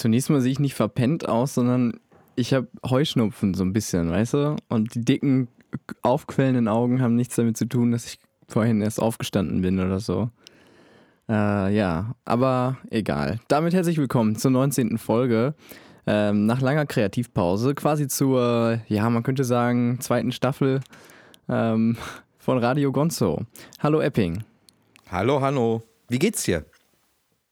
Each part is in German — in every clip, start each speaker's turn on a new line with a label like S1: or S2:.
S1: zunächst mal sehe ich nicht verpennt aus, sondern ich habe Heuschnupfen so ein bisschen, weißt du? Und die dicken, aufquellenden Augen haben nichts damit zu tun, dass ich vorhin erst aufgestanden bin oder so. Äh, ja, aber egal. Damit herzlich willkommen zur 19. Folge. Ähm, nach langer Kreativpause, quasi zur, ja, man könnte sagen, zweiten Staffel ähm, von Radio Gonzo. Hallo Epping.
S2: Hallo, Hanno. Wie geht's dir?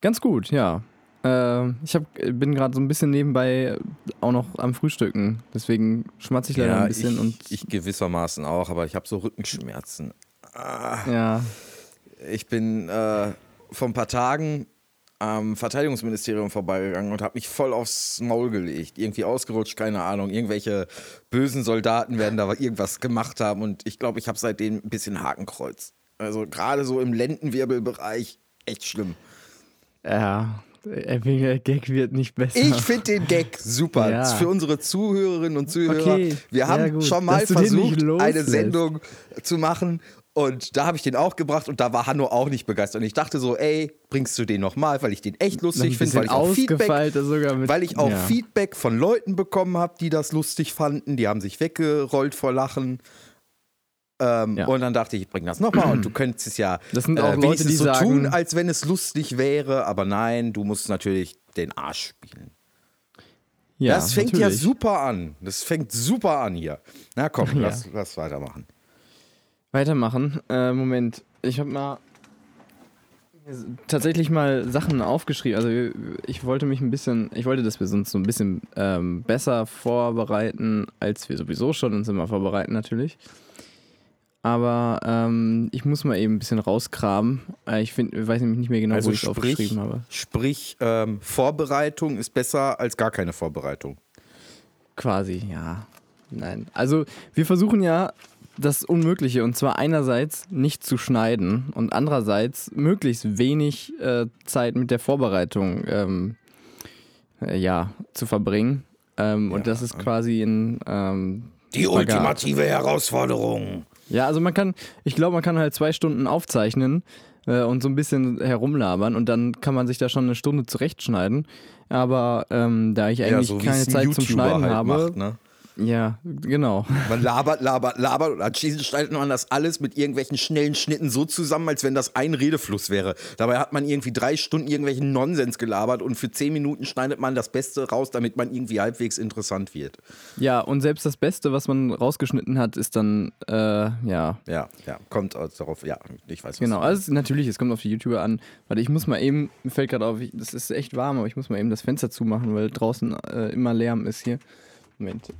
S1: Ganz gut, ja. Äh, ich hab, bin gerade so ein bisschen nebenbei auch noch am Frühstücken. Deswegen schmatze ich leider
S2: ja,
S1: ein bisschen.
S2: ich,
S1: und
S2: ich gewissermaßen auch, aber ich habe so Rückenschmerzen. Ah,
S1: ja,
S2: ich bin äh, vor ein paar Tagen am Verteidigungsministerium vorbeigegangen und habe mich voll aufs Maul gelegt. Irgendwie ausgerutscht, keine Ahnung. Irgendwelche bösen Soldaten werden da irgendwas gemacht haben und ich glaube, ich habe seitdem ein bisschen Hakenkreuz. Also gerade so im Lendenwirbelbereich echt schlimm.
S1: ja. Der Gag wird nicht besser.
S2: Ich finde den Gag super.
S1: Ja.
S2: Für unsere Zuhörerinnen und Zuhörer.
S1: Okay,
S2: Wir haben
S1: gut.
S2: schon mal versucht, eine. Sendung zu machen. Und da habe ich den auch gebracht und da war Hanno auch nicht begeistert. Und ich dachte so, ey, bringst du den nochmal, weil ich den echt lustig finde, weil ich auch Feedback,
S1: mit.
S2: weil ich auch
S1: ja.
S2: Feedback von Leuten bekommen habe, die das lustig fanden. Die haben sich weggerollt vor Lachen. Ähm,
S1: Ja.
S2: Und dann dachte ich, ich bring das nochmal und du könntest es ja
S1: Das sind auch Leute,
S2: wenigstens
S1: die
S2: so
S1: sagen-
S2: tun, als wenn es lustig wäre. Aber nein, du musst natürlich den Arsch spielen.
S1: Ja,
S2: das fängt ja
S1: natürlich.
S2: super an. Das fängt super an hier. Na komm,
S1: Ja.
S2: lass, lass weitermachen.
S1: Weitermachen. Äh, Moment. Ich habe mal tatsächlich mal Sachen aufgeschrieben. Also ich wollte mich ein bisschen, ich wollte, dass wir uns so ein bisschen ähm, besser vorbereiten, als wir sowieso schon uns immer vorbereiten natürlich. Aber ähm, ich muss mal eben ein bisschen rauskramen. Äh, ich find, weiß nämlich nicht mehr genau,
S2: Also
S1: wo ich es aufgeschrieben habe.
S2: sprich ähm, Vorbereitung ist besser als gar keine Vorbereitung.
S1: Quasi, ja. Nein. Also wir versuchen ja das Unmögliche und zwar einerseits nicht zu schneiden und andererseits möglichst wenig äh, Zeit mit der Vorbereitung ähm, äh, ja, zu verbringen. Ähm, Und
S2: Ja.
S1: das ist quasi ein ähm,
S2: Die
S1: Spagat.
S2: ultimative Herausforderung.
S1: Ja, also man kann, ich glaube, man kann halt zwei Stunden aufzeichnen äh, und so ein bisschen herumlabern und dann kann man sich da schon eine Stunde zurechtschneiden. Aber ähm, da ich eigentlich
S2: wie
S1: keine
S2: es ein
S1: Zeit zum Schneiden
S2: halt
S1: habe,
S2: Macht, ne?
S1: Ja, genau.
S2: Man labert, labert, labert und anschließend schneidet man das alles mit irgendwelchen schnellen Schnitten so zusammen, als wenn das ein Redefluss wäre. Dabei hat man irgendwie drei Stunden irgendwelchen Nonsens gelabert und für zehn Minuten schneidet man das Beste raus, damit man irgendwie halbwegs interessant wird.
S1: Ja, und selbst das Beste, was man rausgeschnitten hat, ist dann, äh, ja,
S2: Ja, ja, kommt darauf, ja, ich weiß was
S1: genau. Also natürlich, es kommt auf die YouTuber an. Warte, ich muss mal eben, mir fällt gerade auf, das ist echt warm, aber ich muss mal eben das Fenster zumachen, weil draußen äh, immer Lärm ist hier. Moment.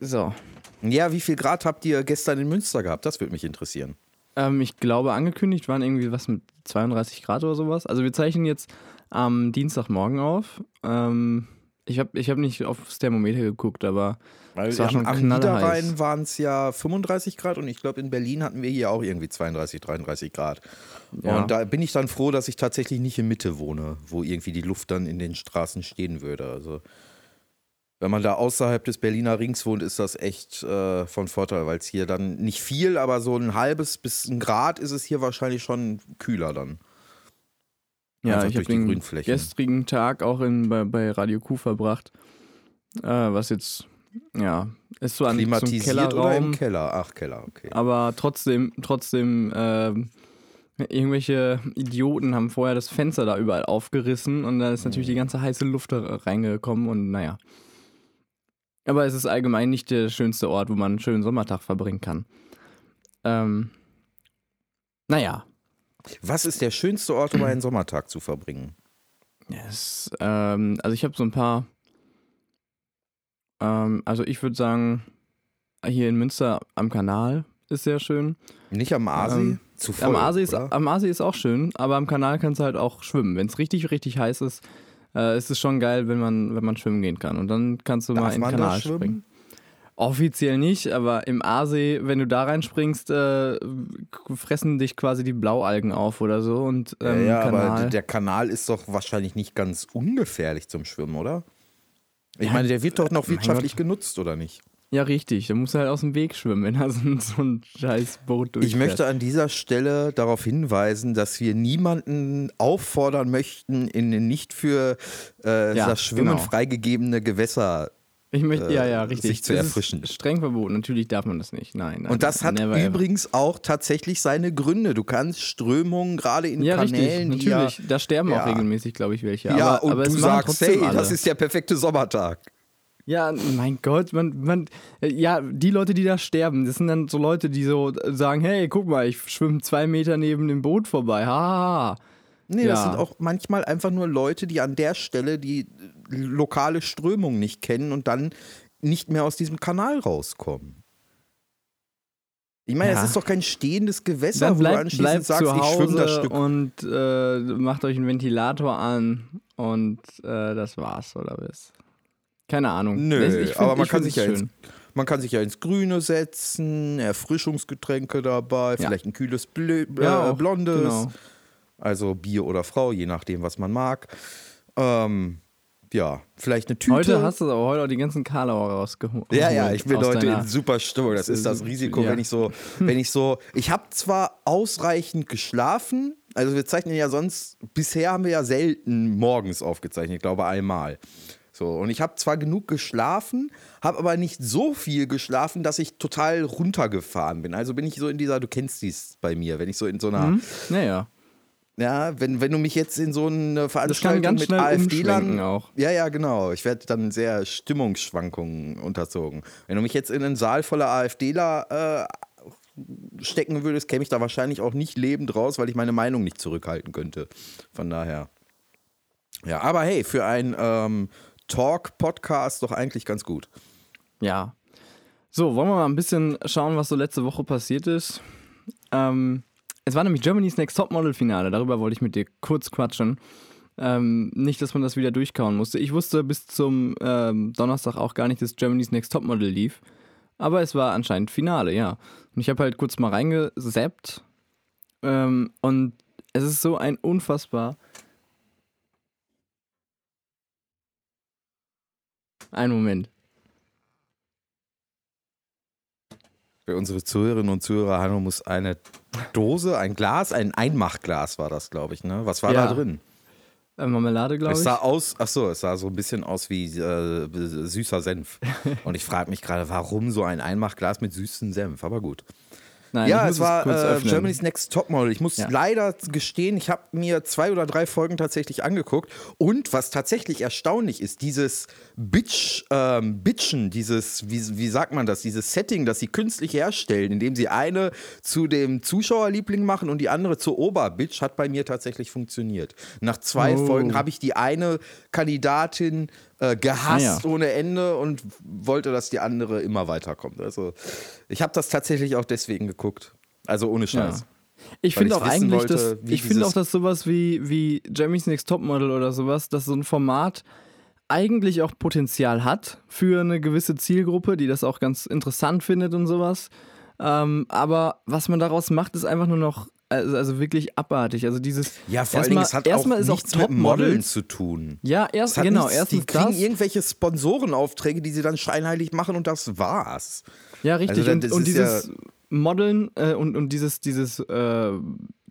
S1: So.
S2: Ja, wie viel Grad habt ihr gestern in Münster gehabt? Das würde mich interessieren.
S1: Ähm, ich glaube, angekündigt waren irgendwie was mit 32 Grad oder sowas. Also wir zeichnen jetzt am Dienstagmorgen auf. Ähm, ich habe ich hab nicht aufs Thermometer geguckt, aber
S2: Weil
S1: es war schon
S2: am. Niederrhein waren es ja 35 Grad und ich glaube in Berlin hatten wir hier auch irgendwie 32, 33 Grad.
S1: Ja.
S2: Und da bin ich dann froh, dass ich tatsächlich nicht in Mitte wohne, wo irgendwie die Luft dann in den Straßen stehen würde. Also wenn man da außerhalb des Berliner Rings wohnt, ist das echt äh, von Vorteil, weil es hier dann nicht viel, aber so ein halbes bis ein Grad ist es hier wahrscheinlich schon kühler dann.
S1: Ja,
S2: Einfach
S1: ich
S2: durch
S1: habe den gestrigen Tag auch in, bei, bei Radio Q verbracht. Äh, was jetzt, ja, ist so an so
S2: Klimatisiert oder
S1: Kellerraum,
S2: im Keller? Ach, Keller, okay.
S1: aber trotzdem, trotzdem, ähm, irgendwelche Idioten haben vorher das Fenster da überall aufgerissen und da ist natürlich die
S2: Mhm.
S1: ganze heiße Luft da reingekommen und naja. Aber es ist allgemein nicht der schönste Ort, wo man einen schönen Sommertag verbringen kann. Ähm, naja,
S2: Was ist der schönste Ort, um einen Sommertag zu verbringen?
S1: Es, ähm, also ich habe so ein paar. Ähm, also ich würde sagen, hier in Münster am Kanal ist sehr schön.
S2: Nicht am Aasee?
S1: Ähm,
S2: zu voll,
S1: am, Aasee ist, am Aasee ist auch schön, aber am Kanal kannst du halt auch schwimmen. Wenn es richtig, richtig heiß ist, äh, ist es schon geil, wenn man, wenn man schwimmen gehen kann. Und dann kannst du mal
S2: Darf
S1: in den Kanal
S2: schwimmen?
S1: springen. Offiziell nicht, aber im Aasee, wenn du da reinspringst, äh, fressen dich quasi die Blaualgen auf oder so. Und
S2: Ja,
S1: ähm,
S2: ja, aber
S1: Kanal,
S2: der Kanal ist doch wahrscheinlich nicht ganz ungefährlich zum Schwimmen, oder? Ich
S1: Ja,
S2: meine, der wird doch noch wirtschaftlich genutzt, oder nicht?
S1: Ja, richtig. Da muss halt aus dem Weg schwimmen, wenn er so ein, so ein scheiß Boot durchfährt.
S2: Ich möchte an dieser Stelle darauf hinweisen, dass wir niemanden auffordern möchten, in nicht für äh,
S1: Ja,
S2: das Schwimmen
S1: genau.
S2: freigegebene Gewässer.
S1: Ich möchte, ja, ja,
S2: äh,
S1: richtig.
S2: sich zu
S1: Das
S2: erfrischen.
S1: Ist streng verboten. Natürlich darf man das nicht. Nein. nein
S2: Und das hat
S1: never ever.
S2: übrigens auch tatsächlich seine Gründe. Du kannst Strömungen gerade in
S1: Ja,
S2: Kanälen,
S1: richtig.
S2: die ja,
S1: Natürlich. da sterben
S2: ja.
S1: auch regelmäßig, glaube ich, welche.
S2: ja,
S1: aber,
S2: und
S1: aber
S2: du sagst, hey,
S1: alle.
S2: das ist der perfekte Sommertag.
S1: Ja, mein Gott, man, man, äh, ja, die Leute, die da sterben, das sind dann so Leute, die so sagen, hey, guck mal, ich schwimme zwei Meter neben dem Boot vorbei, ha.
S2: Nee, das
S1: Ja.
S2: sind auch manchmal einfach nur Leute, die an der Stelle die äh, lokale Strömung nicht kennen und dann nicht mehr aus diesem Kanal rauskommen. Ich meine,
S1: Ja.
S2: es ist doch kein stehendes Gewässer,
S1: Dann
S2: wo du
S1: bleibt,
S2: anschließend
S1: bleibt
S2: sagst,
S1: zu
S2: ich schwimme das
S1: Hause
S2: Stück.
S1: und äh, macht euch einen Ventilator an und äh, das war's, oder was? Keine Ahnung.
S2: Nö,
S1: Ich find-
S2: aber man kann, sich ja ins, man kann sich ja ins Grüne setzen, Erfrischungsgetränke dabei,
S1: Ja.
S2: vielleicht ein kühles Blö äh,
S1: Ja, auch,
S2: Blondes,
S1: genau.
S2: also Bier oder Frau, je nachdem, was man mag. Ähm, ja, vielleicht eine Tüte.
S1: Heute hast du aber heute auch die ganzen Karlauer rausgeholt.
S2: Ja, ja, ich bin heute in super Stimmung. Das ist das Risiko,
S1: Ja.
S2: wenn ich so, wenn ich so, ich habe zwar ausreichend geschlafen, also wir zeichnen ja sonst, bisher haben wir ja selten morgens aufgezeichnet, ich glaube einmal. So, und ich habe zwar genug geschlafen, habe aber nicht so viel geschlafen, dass ich total runtergefahren bin. Also bin ich so in dieser, du kennst dies bei mir, wenn ich so in so einer,
S1: Hm? Naja.
S2: ja, wenn, wenn du mich jetzt in so eine Veranstaltung mit AfD-Lern. Ja, ja, genau. Ich werde dann sehr Stimmungsschwankungen unterzogen. Wenn du mich jetzt in einen Saal voller AfDler äh, stecken würdest, käme ich da wahrscheinlich auch nicht lebend raus, weil ich meine Meinung nicht zurückhalten könnte. Von daher. Ja, aber hey, für einen ähm, Talk-Podcast doch eigentlich ganz gut.
S1: Ja. So, wollen wir mal ein bisschen schauen, was so letzte Woche passiert ist. Ähm, es war nämlich Germany's Next Topmodel-Finale. Darüber wollte ich mit dir kurz quatschen. Ähm, nicht, dass man das wieder durchkauen musste. Ich wusste bis zum ähm, Donnerstag auch gar nicht, dass Germany's Next Topmodel lief. Aber es war anscheinend Finale, ja. Und ich habe halt kurz mal reingesappt. Ähm, und es ist so ein unfassbar. Ein Moment.
S2: Für unsere Zuhörerinnen und Zuhörer, Hanno muss eine Dose, ein Glas, ein Einmachglas war das, glaube ich, ne? Was war
S1: Ja,
S2: da drin?
S1: Marmelade, glaube
S2: Es
S1: ich.
S2: sah aus, ach so, es sah so ein bisschen aus wie äh, süßer Senf. Und ich frage mich gerade, warum so ein Einmachglas mit süßem Senf? Aber gut.
S1: Nein,
S2: ja, es war
S1: kurz
S2: äh. Germany's Next Topmodel. Ich muss
S1: Ja.
S2: leider gestehen, ich habe mir zwei oder drei Folgen tatsächlich angeguckt. Und was tatsächlich erstaunlich ist, dieses Bitch, ähm, Bitchen, dieses, wie, wie sagt man das, dieses Setting, das sie künstlich herstellen, indem sie eine zu dem Zuschauerliebling machen und die andere zur Oberbitch, hat bei mir tatsächlich funktioniert. Nach zwei
S1: Oh.
S2: Folgen habe ich die eine Kandidatin äh, gehasst
S1: Ah, ja.
S2: ohne Ende und wollte, dass die andere immer weiterkommt. Also ich habe das tatsächlich auch deswegen geguckt. Also ohne Scheiß.
S1: Ja. Ich finde auch eigentlich,
S2: wollte,
S1: dass, ich finde auch, dass sowas wie, wie Jeremy's Next Topmodel oder sowas, dass so ein Format eigentlich auch Potenzial hat für eine gewisse Zielgruppe, die das auch ganz interessant findet und sowas. Ähm, aber was man daraus macht, ist einfach nur noch, also, also wirklich abartig. Also dieses.
S2: Ja, vor allen Dingen, es hat auch
S1: erstmal ist
S2: nichts
S1: auch
S2: mit Modeln zu tun.
S1: Ja, erst, genau,
S2: nichts,
S1: erstens
S2: die kriegen
S1: das.
S2: irgendwelche Sponsorenaufträge, die sie dann scheinheilig machen und das war's.
S1: Ja, richtig.
S2: Also,
S1: und und dieses Modeln äh, und, und dieses, dieses, äh,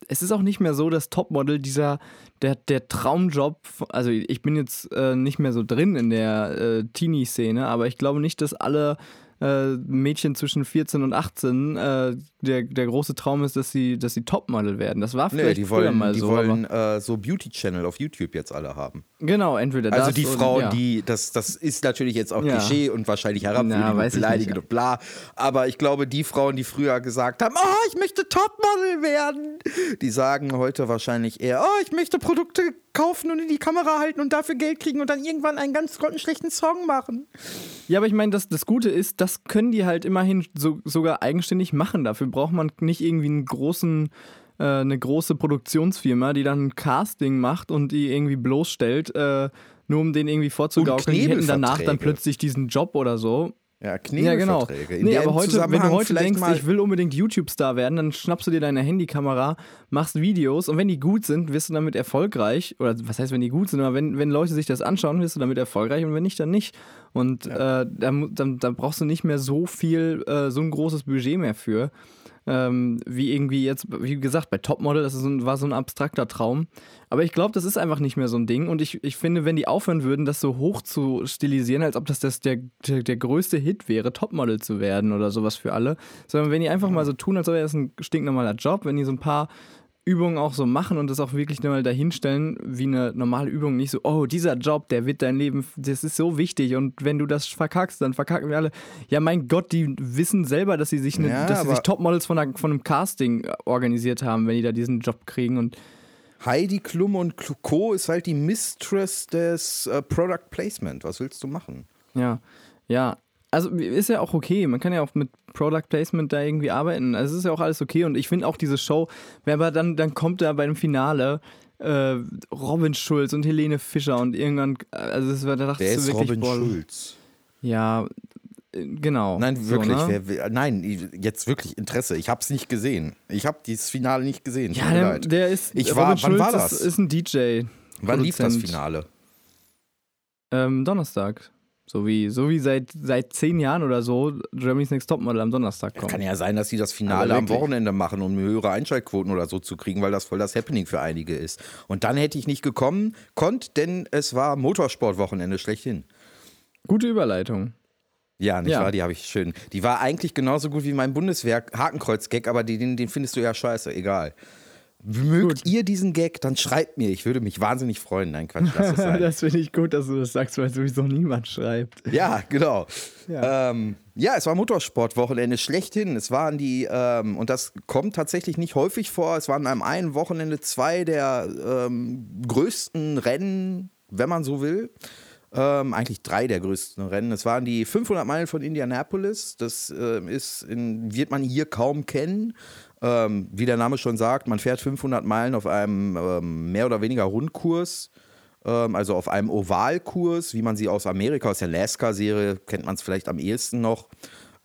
S1: es ist auch nicht mehr so, dass Topmodel dieser, der, der Traumjob, also ich bin jetzt äh, nicht mehr so drin in der äh, Teenie-Szene, aber ich glaube nicht, dass alle äh, Mädchen zwischen 14 und 18 äh, der, der große Traum ist, dass sie, dass sie Topmodel werden. Das war
S2: Nee,
S1: vielleicht
S2: die
S1: früher
S2: wollen,
S1: mal
S2: die
S1: so.
S2: wollen äh, so Beauty-Channel auf YouTube jetzt alle haben.
S1: genau, entweder das
S2: Also die Frauen,
S1: ja.
S2: die, das, das ist natürlich jetzt auch
S1: Ja.
S2: Klischee und wahrscheinlich herabwürdigend und beleidigend und bla. Aber ich glaube, die Frauen, die früher gesagt haben, oh, ich möchte Topmodel werden, die sagen heute wahrscheinlich eher, oh, ich möchte Produkte kaufen und in die Kamera halten und dafür Geld kriegen und dann irgendwann einen ganz grottenschlechten Song machen.
S1: Ja, aber ich meine, das, das Gute ist, das können die halt immerhin so, sogar eigenständig machen. Dafür braucht man nicht irgendwie einen großen, äh, eine große Produktionsfirma, die dann ein Casting macht und die irgendwie bloßstellt, äh, nur um den irgendwie vorzugaukeln. Die hätten danach dann plötzlich diesen Job oder so.
S2: Ja, Knebelverträge.
S1: Ja,
S2: In
S1: nee, aber heute, wenn du heute denkst, ich will unbedingt YouTube-Star werden, dann schnappst du dir deine Handykamera, machst Videos und wenn die gut sind, wirst du damit erfolgreich. Oder was heißt, wenn die gut sind, aber wenn, wenn Leute sich das anschauen, wirst du damit erfolgreich und wenn nicht, dann nicht. Und äh, da, mu- dann, dann brauchst du nicht mehr so viel, äh, so ein großes Budget mehr für. Ähm, wie irgendwie jetzt, wie gesagt, bei Topmodel, das so ein, war so ein abstrakter Traum. Aber ich glaube, das ist einfach nicht mehr so ein Ding. Und ich, ich finde, wenn die aufhören würden, das so hoch zu stilisieren, als ob das, das der, der, der größte Hit wäre, Topmodel zu werden oder sowas für alle, sondern wenn die einfach mal so tun, als wäre das ein stinknormaler Job, wenn die so ein paar Übungen auch so machen und das auch wirklich mal dahinstellen, wie eine normale Übung, nicht so, oh, dieser Job, der wird dein Leben, das ist so wichtig und wenn du das verkackst, dann verkacken wir alle. Ja, mein Gott, die wissen selber, dass sie sich, eine,
S2: Ja,
S1: dass sie sich Topmodels von, einer, von einem Casting organisiert haben, wenn die da diesen Job kriegen und
S2: Heidi Klum und Co. ist halt die Mistress des äh, Product Placement. Was willst du machen?
S1: Ja, ja. Also ist ja auch okay. Man kann ja auch mit Product Placement da irgendwie arbeiten. Also es ist ja auch alles okay. Und ich finde auch diese Show, wenn aber dann, dann kommt da bei dem Finale äh, Robin Schulz und Helene Fischer und irgendwann, also es war, da dachte ich
S2: ist
S1: so wirklich,
S2: Robin
S1: boah,
S2: Schulz?
S1: Ja, äh, genau.
S2: Nein,
S1: So,
S2: wirklich.
S1: ne?
S2: wer, nein, jetzt wirklich Interesse. Ich habe es nicht gesehen. Ich habe dieses Finale nicht gesehen.
S1: Ja, der, der ist.
S2: Ich
S1: Robin
S2: war- wann
S1: Schulz
S2: war
S1: ist,
S2: das?
S1: ist ein DJ.
S2: Wann lief das. Finale?
S1: Ähm, Donnerstag. So wie, so wie seit, seit zehn Jahren oder so Germany's Next Topmodel am Donnerstag kommt.
S2: Kann ja sein, dass sie das Finale am. Wochenende machen, um höhere Einschaltquoten oder so zu kriegen, weil das voll das Happening für einige ist. Und dann hätte ich nicht gekommen, konnt, denn es war Motorsportwochenende schlechthin.
S1: Gute Überleitung.
S2: Ja, nicht
S1: Ja.
S2: wahr? Die habe ich schön. Die war eigentlich genauso gut wie mein Bundeswehr-Hakenkreuz-Gag, aber den, den findest du ja scheiße, egal. Mögt ihr diesen Gag, dann schreibt mir. Ich würde mich wahnsinnig freuen. Nein, Quatsch, lass sein.
S1: das finde ich gut, dass du das sagst, weil sowieso niemand schreibt.
S2: Ja, genau.
S1: Ja.
S2: Ähm, ja es war Motorsportwochenende schlechthin. Es waren die, ähm, und das kommt tatsächlich nicht häufig vor, es waren an einem Wochenende zwei der ähm, größten Rennen, wenn man so will. Ähm, eigentlich drei der größten Rennen. Es waren die 500 Meilen von Indianapolis. Das ähm, ist in, wird man hier kaum kennen. Ähm, wie der Name schon sagt, man fährt 500 Meilen auf einem ähm, mehr oder weniger Rundkurs ähm, also auf einem Ovalkurs, wie man sie aus Amerika, aus der Lasker-Serie, kennt man es vielleicht am ehesten noch,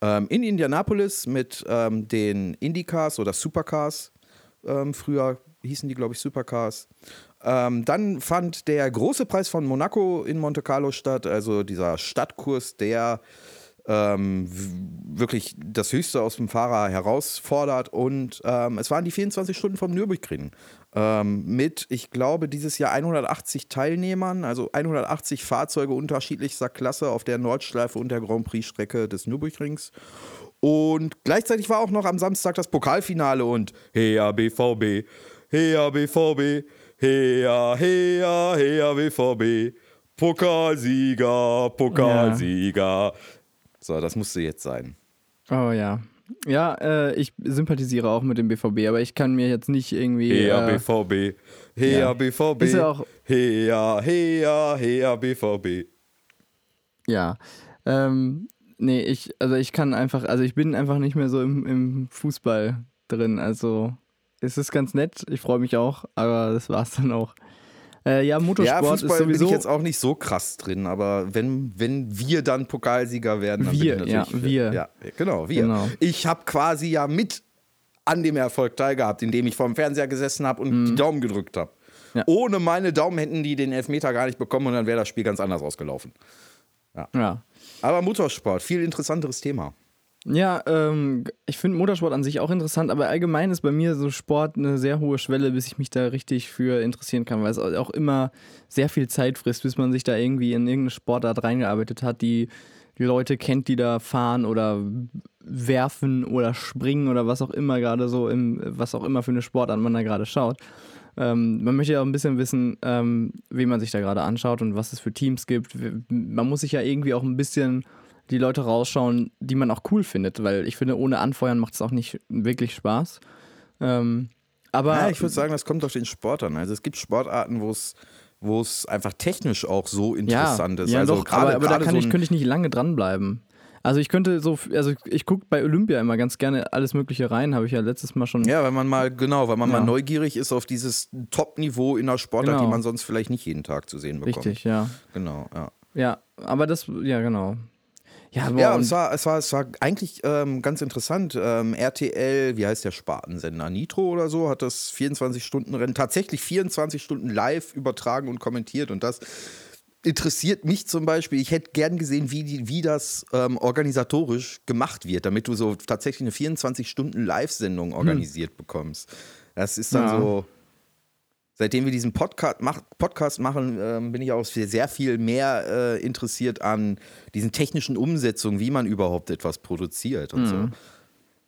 S2: ähm, in Indianapolis mit ähm, den Indycars oder Supercars. Ähm, früher hießen die, glaube ich, Supercars. Dann fand der große Preis von Monaco in Monte Carlo statt, also dieser Stadtkurs, der ähm, wirklich das Höchste aus dem Fahrer herausfordert. Und ähm, es waren die 24 Stunden vom Nürburgring ähm, mit, ich glaube, dieses Jahr 180 Teilnehmern, also 180 Fahrzeuge unterschiedlichster Klasse auf der Nordschleife und der Grand Prix-Strecke des Nürburgrings. Und gleichzeitig war auch noch am Samstag das Pokalfinale und Heya BVB, Heya BVB, Heya, Heya, Heya BVB, Pokalsieger, Pokalsieger. So, das musste jetzt sein.
S1: Oh ja. Ja, äh, ich sympathisiere auch mit dem BVB, aber ich kann mir jetzt nicht irgendwie.
S2: Heya
S1: äh,
S2: BVB, Heya
S1: ja.
S2: BVB,
S1: Ist ja auch-
S2: Heya, Heya, Heya BVB.
S1: Ja. Ähm, nee, ich, also ich kann einfach, also ich bin einfach nicht mehr so im, im Fußball drin. Also es ist ganz nett, ich freue mich auch, aber das war's dann auch. Äh, ja,
S2: Ja,
S1: Motorsport
S2: Fußball
S1: ist sowieso.
S2: bin ich jetzt auch nicht so krass drin, aber wenn, wenn wir dann Pokalsieger werden, dann
S1: Wir,
S2: bin ich
S1: ja,
S2: natürlich
S1: wir.
S2: Ja, genau, wir.
S1: Genau.
S2: Ich habe quasi ja mit an dem Erfolg teilgehabt, indem ich vor dem Fernseher gesessen habe und die Daumen gedrückt habe.
S1: Mhm. Ja.
S2: Ohne meine Daumen hätten die den Elfmeter gar nicht bekommen und dann wäre das Spiel ganz anders ausgelaufen.
S1: ja.
S2: Aber Motorsport, viel interessanteres Thema.
S1: Ja, ähm, ich finde Motorsport an sich auch interessant, aber allgemein ist bei mir so Sport eine sehr hohe Schwelle, bis ich mich da richtig für interessieren kann, weil es auch immer sehr viel Zeit frisst, bis man sich da irgendwie in irgendeine Sportart reingearbeitet hat, die Leute kennt, die da fahren oder werfen oder springen oder was auch immer gerade so im, was auch immer für eine Sportart man da gerade schaut. Ähm, man möchte ja auch ein bisschen wissen, ähm, wen man sich da gerade anschaut und was es für Teams gibt. Man muss sich ja irgendwie auch ein bisschen die Leute rausschauen, die man auch cool findet, weil ich finde, ohne Anfeuern macht es auch nicht wirklich Spaß. Ähm, aber
S2: Ja, ich würde sagen, das kommt auf den Sport an. Also es gibt Sportarten, wo es wo es einfach technisch auch so interessant ist.
S1: Ja,
S2: also
S1: doch,
S2: gerade
S1: aber, aber da kann
S2: so
S1: ich, könnte ich nicht lange dranbleiben. Also ich könnte so, also ich gucke bei Olympia immer ganz gerne alles Mögliche rein, habe ich ja letztes Mal schon.
S2: Ja, wenn man mal, genau, weil man
S1: Ja.
S2: mal neugierig ist auf dieses Top-Niveau in der Sportart,
S1: Genau.
S2: die man sonst vielleicht nicht jeden Tag zu sehen bekommt.
S1: Richtig, ja.
S2: Genau, ja.
S1: Ja, aber das, ja, genau. Ja,
S2: Ja,
S1: und-
S2: es war, es war, es war eigentlich ähm, ganz interessant. Ähm, RTL, wie heißt der Spartensender? Nitro oder so, hat das 24-Stunden-Rennen tatsächlich 24 Stunden live übertragen und kommentiert. Und das interessiert mich zum Beispiel. Ich hätte gern gesehen, wie, die, wie das ähm, organisatorisch gemacht wird, damit du so tatsächlich eine 24-Stunden-Live-Sendung organisiert bekommst. Das ist dann
S1: Ja.
S2: so. Seitdem wir diesen Podcast, mach, Podcast machen, ähm, bin ich auch sehr, viel mehr äh, interessiert an diesen technischen Umsetzungen, wie man überhaupt etwas produziert und so.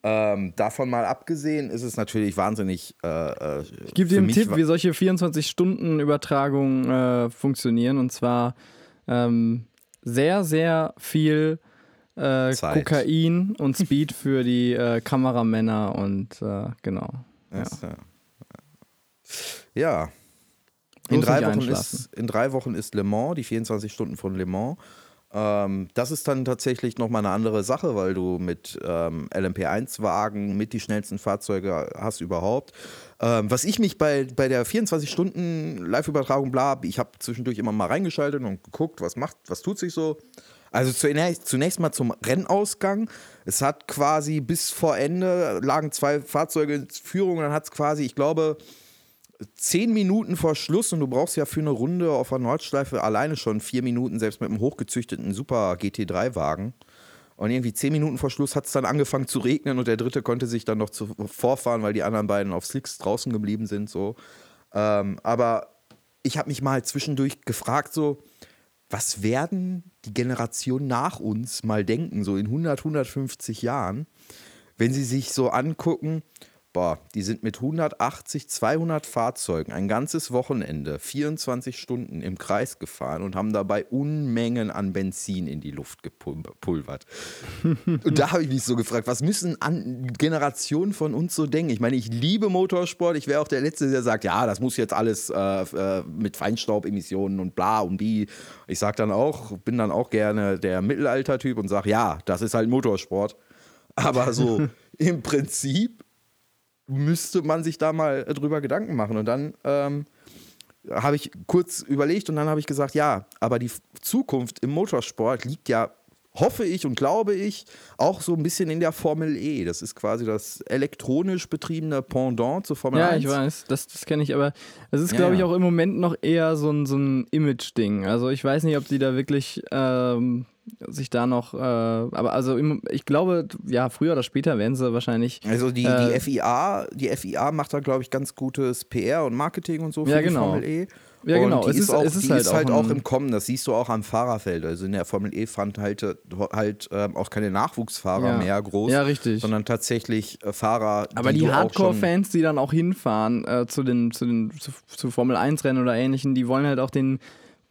S2: Ähm, davon mal abgesehen ist es natürlich wahnsinnig. Äh, äh,
S1: Ich gebe dir einen Tipp, wie solche 24-Stunden-Übertragungen äh, funktionieren. Und zwar ähm, sehr, sehr viel äh. Kokain und Speed für die äh, Kameramänner und genau. Ja.
S2: Ja. Ja. In drei, Wochen ist, in drei Wochen ist Le Mans, die 24 Stunden von Le Mans. Ähm, das ist dann tatsächlich nochmal eine andere Sache, weil du mit ähm, LMP1-Wagen mit die schnellsten Fahrzeuge hast überhaupt. Ähm, was ich mich bei, bei der 24-Stunden-Live-Übertragung bla, ich habe zwischendurch immer mal reingeschaltet und geguckt, was macht, was tut sich so. Also zunächst, zunächst mal zum Rennausgang. Es hat quasi bis vor Ende lagen zwei Fahrzeuge in Führung, dann hat es quasi, ich glaube, zehn Minuten vor Schluss und du brauchst ja für eine Runde auf der Nordschleife alleine schon vier Minuten, selbst mit einem hochgezüchteten Super GT3-Wagen. Und irgendwie zehn Minuten vor Schluss hat es dann angefangen zu regnen und der dritte konnte sich dann noch vorfahren, weil die anderen beiden auf Slicks draußen geblieben sind. So. Ähm, aber ich habe mich mal zwischendurch gefragt, so, was werden die Generationen nach uns mal denken, so in 100, 150 Jahren, wenn sie sich so angucken, boah, die sind mit 180, 200 Fahrzeugen ein ganzes Wochenende, 24 Stunden im Kreis gefahren und haben dabei Unmengen an Benzin in die Luft gepulvert. und da habe ich mich so gefragt, was müssen Generationen von uns so denken? Ich meine, ich liebe Motorsport, ich wäre auch der Letzte, der sagt, ja, das muss jetzt alles äh, äh, mit Feinstaubemissionen und bla und bi. Ich sage dann auch, bin dann auch gerne der Mittelalter-Typ und sage, ja, das ist halt Motorsport. Aber so im Prinzip müsste man sich da mal drüber Gedanken machen. Und dann ähm, habe ich kurz überlegt und dann habe ich gesagt, ja, aber die Zukunft im Motorsport liegt ja, hoffe ich und glaube ich, auch so ein bisschen in der Formel E. Das ist quasi das elektronisch betriebene Pendant zur Formel
S1: Ja,
S2: 1.
S1: ich weiß, das, das kenne ich, aber es ist,
S2: Ja,
S1: glaube ich,
S2: ja.
S1: auch im Moment noch eher so ein, so ein Image-Ding. Also ich weiß nicht, ob die da wirklich ähm, sich da noch, äh, aber also im, ich glaube, ja, früher oder später werden sie wahrscheinlich.
S2: Also die,
S1: Äh,
S2: die FIA, die FIA macht da, glaube ich, ganz gutes PR und Marketing und so für
S1: Ja,
S2: die
S1: genau.
S2: Formel E.
S1: Ja,
S2: und
S1: genau.
S2: Die
S1: Es
S2: ist, auch,
S1: es ist
S2: die
S1: halt
S2: ist halt
S1: auch
S2: auch im Kommen. Das siehst du auch am Fahrerfeld. Also in der Formel E fand halt, halt ähm, auch keine Nachwuchsfahrer
S1: Ja.
S2: mehr groß,
S1: Ja, richtig.
S2: sondern tatsächlich äh, Fahrer.
S1: Aber die,
S2: du auch schon-
S1: Hardcore-Fans, die dann auch hinfahren äh, zu den, zu den zu, zu Formel 1-Rennen oder ähnlichen, die wollen halt auch den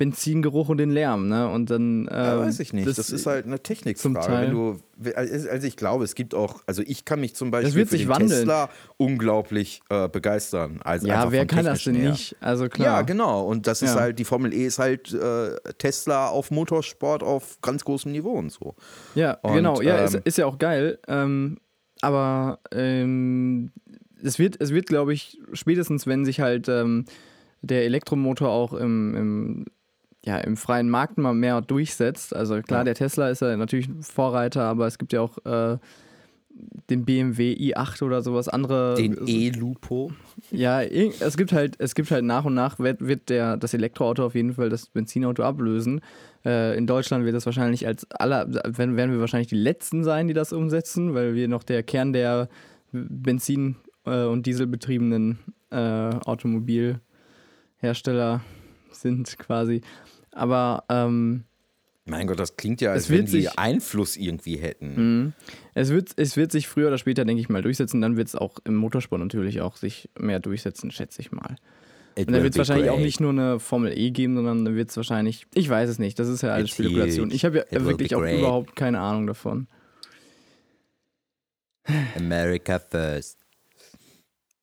S1: Benzingeruch und den Lärm, ne? Und dann. Äh,
S2: Ja, weiß ich nicht. Das, ist halt eine Technikfrage.
S1: zum Teil.
S2: Du, also ich glaube, es gibt auch, also ich kann mich zum Beispiel für den
S1: wandeln.
S2: Tesla unglaublich äh, begeistern. Also
S1: Ja, wer kann das denn
S2: her.
S1: nicht? Also klar.
S2: Ja, genau. Und das ist
S1: Ja.
S2: halt, die Formel E ist halt äh, Tesla auf Motorsport auf ganz großem Niveau und so.
S1: Ja,
S2: Und,
S1: genau. Ja, ist,
S2: ähm,
S1: ist ja auch geil. Ähm, aber ähm, es wird, es wird glaube ich, spätestens, wenn sich halt ähm, der Elektromotor auch im, im, ja, im freien Markt mal mehr durchsetzt. Also klar,
S2: Ja.
S1: der Tesla ist ja natürlich ein Vorreiter, aber es gibt ja auch äh, den BMW i8 oder sowas andere.
S2: Den E-Lupo.
S1: Ja, es gibt halt, es gibt halt nach und nach wird, wird der, das Elektroauto auf jeden Fall das Benzinauto ablösen. Äh, in Deutschland wird das wahrscheinlich als aller, werden, werden wir wahrscheinlich die letzten sein, die das umsetzen, weil wir noch der Kern der Benzin- äh, und Dieselbetriebenen äh, Automobilhersteller sind quasi. Aber ähm,
S2: Mein Gott, das klingt ja, als
S1: Es
S2: wenn
S1: wird
S2: die
S1: sich- Mhm.
S2: Einfluss irgendwie hätten.
S1: es, wird, es wird sich früher oder später, denke ich mal, durchsetzen. Dann wird es auch im Motorsport natürlich auch sich mehr durchsetzen, schätze ich mal.
S2: It
S1: Und dann wird es wahrscheinlich auch
S2: great.
S1: nicht nur eine Formel E geben, sondern dann wird es wahrscheinlich, ich weiß es nicht, das ist ja alles
S2: It's
S1: Spekulation.
S2: huge.
S1: Ich habe ja
S2: It
S1: wirklich auch überhaupt keine Ahnung davon.
S2: America first.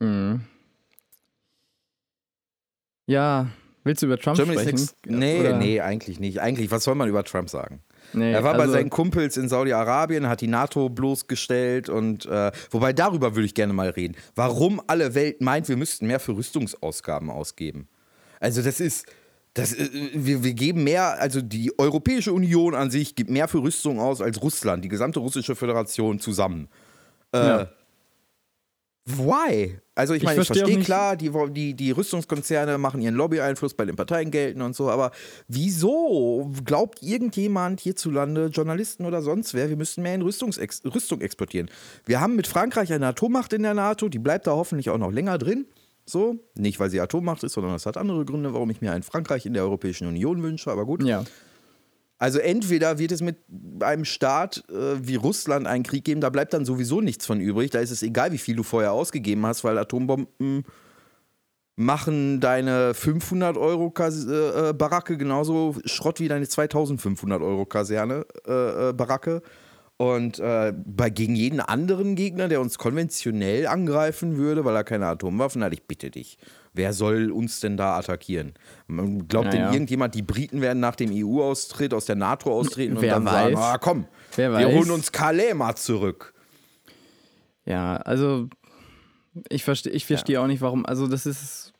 S1: Mhm. Ja, willst du über Trump
S2: Germany's
S1: sprechen?
S2: nee,
S1: Oder-
S2: nee, eigentlich nicht. Eigentlich, was soll man über Trump sagen?
S1: nee
S2: Er war bei
S1: also-
S2: seinen Kumpels in Saudi-Arabien, hat die NATO bloßgestellt und äh, wobei darüber würde ich gerne mal reden. Warum alle Welt meint, wir müssten mehr für Rüstungsausgaben ausgeben. Also das ist, Das, äh, wir, wir geben mehr, also die Europäische Union an sich gibt mehr für Rüstung aus als Russland, die gesamte russische Föderation zusammen. Äh,
S1: Ja.
S2: Why? Also ich meine, ich
S1: versteh
S2: verstehe
S1: nicht-
S2: klar, die, die, die Rüstungskonzerne machen ihren Lobby-Einfluss bei den Parteien gelten und so, aber wieso glaubt irgendjemand hierzulande, Journalisten oder sonst wer, wir müssten mehr in Rüstungsex Rüstung exportieren? Wir haben mit Frankreich eine Atommacht in der NATO, die bleibt da hoffentlich auch noch länger drin. So, nicht weil sie Atommacht ist, sondern es hat andere Gründe, warum ich mir ein Frankreich in der Europäischen Union wünsche, aber gut.
S1: Ja.
S2: Also entweder wird es mit einem Staat äh, wie Russland einen Krieg geben, da bleibt dann sowieso nichts von übrig. Da ist es egal, wie viel du vorher ausgegeben hast, weil Atombomben machen deine 500 Euro Kas äh, äh, Baracke genauso Schrott wie deine 2500 Euro Kaserne äh, äh, Baracke. Und äh, bei, gegen jeden anderen Gegner, der uns konventionell angreifen würde, weil er keine Atomwaffen hat, ich bitte dich, wer soll uns denn da attackieren? Glaubt
S1: Naja.
S2: denn irgendjemand, die Briten werden nach dem EU-Austritt aus der NATO austreten und
S1: Wer
S2: dann sagen,
S1: weiß.
S2: ah, komm,
S1: Wer
S2: wir
S1: weiß.
S2: holen uns Calais mal zurück.
S1: Ja, also ich verstehe ich verstehe auch nicht, warum. Also das ist.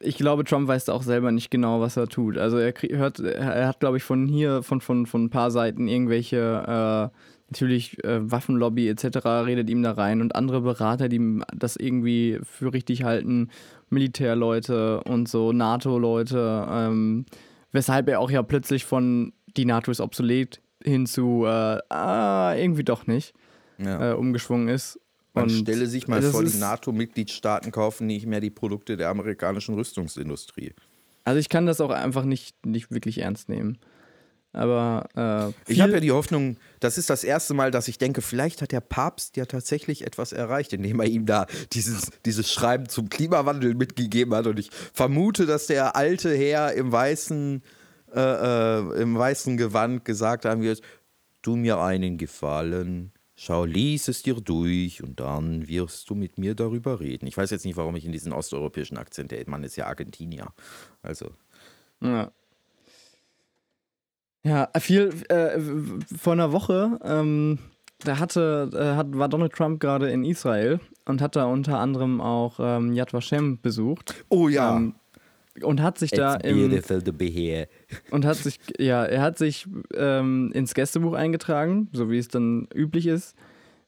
S1: Ich glaube, Trump weiß da auch selber nicht genau, was er tut. Also er hört, er hat, glaube ich, von hier, von, von, von ein paar Seiten irgendwelche, äh, natürlich äh, Waffenlobby etc. redet ihm da rein und andere Berater, die das irgendwie für richtig halten, Militärleute und so, NATO-Leute, ähm, weshalb er auch ja plötzlich von die NATO ist obsolet hin zu äh, ah, irgendwie doch nicht
S2: Ja.
S1: äh, umgeschwungen ist.
S2: Man
S1: Und
S2: stelle sich mal vor, die NATO-Mitgliedstaaten kaufen nicht mehr die Produkte der amerikanischen Rüstungsindustrie.
S1: Also ich kann das auch einfach nicht, nicht wirklich ernst nehmen. Aber äh,
S2: Ich habe ja die Hoffnung, das ist das erste Mal, dass ich denke, vielleicht hat der Papst ja tatsächlich etwas erreicht, indem er ihm da dieses, dieses Schreiben zum Klimawandel mitgegeben hat. Und ich vermute, dass der alte Herr im weißen, äh, äh, im weißen Gewand gesagt haben wird, tu mir einen Gefallen, schau, lies es dir durch und dann wirst du mit mir darüber reden. Ich weiß jetzt nicht, warum ich in diesen osteuropäischen Akzent, der Mann ist ja Argentinier. Also,
S1: Ja. Ja, viel äh, vor einer Woche, ähm, da hatte, äh, hat, war Donald Trump gerade in Israel und hat da unter anderem auch ähm, Yad Vashem besucht.
S2: oh ja.
S1: Ähm, und hat sich da
S2: It's
S1: im,
S2: be here.
S1: und hat sich, ja, er hat sich ähm, ins Gästebuch eingetragen, so wie es dann üblich ist,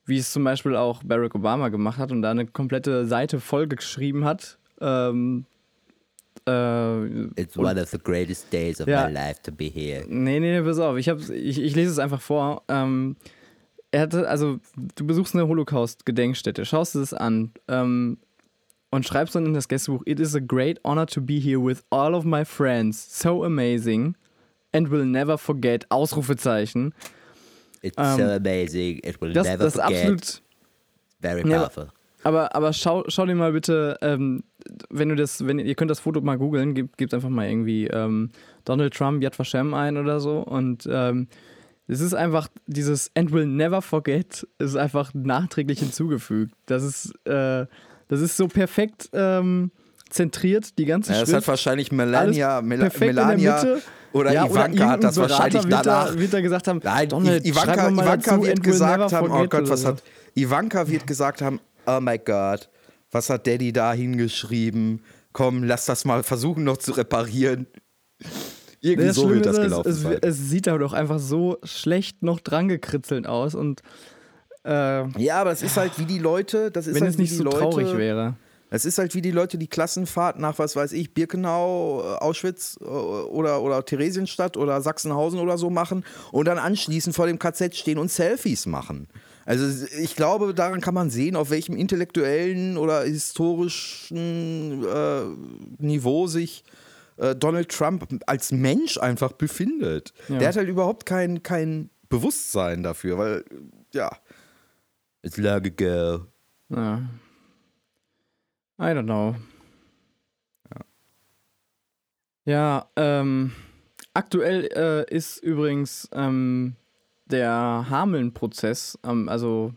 S1: wie es zum Beispiel auch Barack Obama gemacht hat und da eine komplette Seite voll geschrieben hat. Ähm, äh,
S3: It's one of the greatest days of
S1: Ja.
S3: my life to be here.
S1: Nee, nee, nee, pass auf. Ich, hab's, ich, ich lese es einfach vor. Ähm, er hatte, also, du besuchst eine Holocaust-Gedenkstätte, schaust es an ähm, und schreibst dann in das Gästebuch: It is a great honor to be here with all of my friends. So amazing. And will never forget. Ausrufezeichen.
S3: It's
S1: Ähm,
S3: so amazing. It will
S1: Das,
S3: never
S1: das ist
S3: forget.
S1: absolut.
S3: Very
S1: Ja,
S3: powerful.
S1: Aber, aber schau, schau dir mal bitte, ähm, wenn du das, wenn ihr könnt das Foto mal googeln, gebt, gebt einfach mal irgendwie ähm, Donald Trump Yad Vashem ein oder so und ähm, es ist einfach dieses And will never forget ist einfach nachträglich hinzugefügt. Das ist, äh, das ist so perfekt ähm, zentriert, die ganze
S2: Ja, das
S1: Schrift.
S2: hat wahrscheinlich Melania, Mel Melania oder
S1: Ja,
S2: Ivanka hat
S1: irgendein
S2: das
S1: Berater
S2: wahrscheinlich
S1: wird
S2: danach.
S1: Da, wird da gesagt haben,
S2: Nein,
S1: Donald,
S2: Ivanka, Ivanka
S1: dazu,
S2: wird gesagt haben, oh Gott,
S1: oder
S2: was
S1: so.
S2: hat Ivanka wird gesagt haben, oh my God, was hat Daddy da hingeschrieben? Komm, lass das mal versuchen noch zu reparieren. Irgendwie so
S1: Schlimme
S2: wird das gelaufen
S1: es,
S2: sein.
S1: es, es sieht da doch einfach so schlecht noch dran gekritzelt aus und äh,
S2: Ja, aber es ist halt wie die Leute, das ist
S1: wenn
S2: halt
S1: es nicht
S2: die
S1: so
S2: Leute,
S1: traurig wäre.
S2: Es ist halt wie die Leute, die Klassenfahrt nach, was weiß ich, Birkenau, äh, Auschwitz äh, oder, oder Theresienstadt oder Sachsenhausen oder so machen und dann anschließend vor dem KZ stehen und Selfies machen. Also ich glaube, daran kann man sehen, auf welchem intellektuellen oder historischen äh, Niveau sich äh, Donald Trump als Mensch einfach befindet.
S1: Ja.
S2: Der hat halt überhaupt kein, kein Bewusstsein dafür, weil, ja,
S3: It's long ago.
S1: Ja. I don't know. Ja, ähm, aktuell äh, ist übrigens ähm, der Hameln-Prozess, ähm, also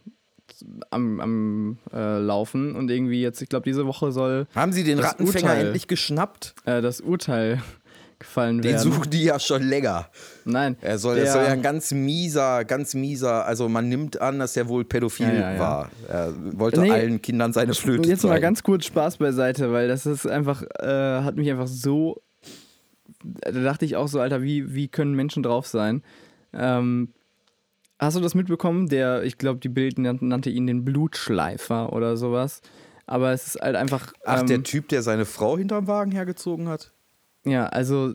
S1: am, am äh, Laufen und irgendwie jetzt, ich glaube, diese Woche soll
S2: haben sie den Rattenfänger
S1: Urteil.
S2: endlich geschnappt?
S1: äh, das Urteil gefallen
S2: Den
S1: werden.
S2: suchen die ja schon länger.
S1: Nein,
S2: Er soll,
S1: der,
S2: er soll ja ein ganz mieser, ganz mieser, also man nimmt an, dass er wohl pädophil
S1: Ja, ja,
S2: war. Er wollte
S1: Nee.
S2: allen Kindern seine Flöte
S1: Jetzt mal
S2: zeigen.
S1: ganz kurz Spaß beiseite, weil das ist einfach, äh, hat mich einfach so da dachte ich auch so, Alter, wie, wie können Menschen drauf sein? Ähm, hast du das mitbekommen? Der, ich glaube, die Bild nan- nannte ihn den Blutschleifer oder sowas. Aber es ist halt einfach.
S2: Ach,
S1: ähm,
S2: der Typ, der seine Frau hinterm Wagen hergezogen hat?
S1: Ja, also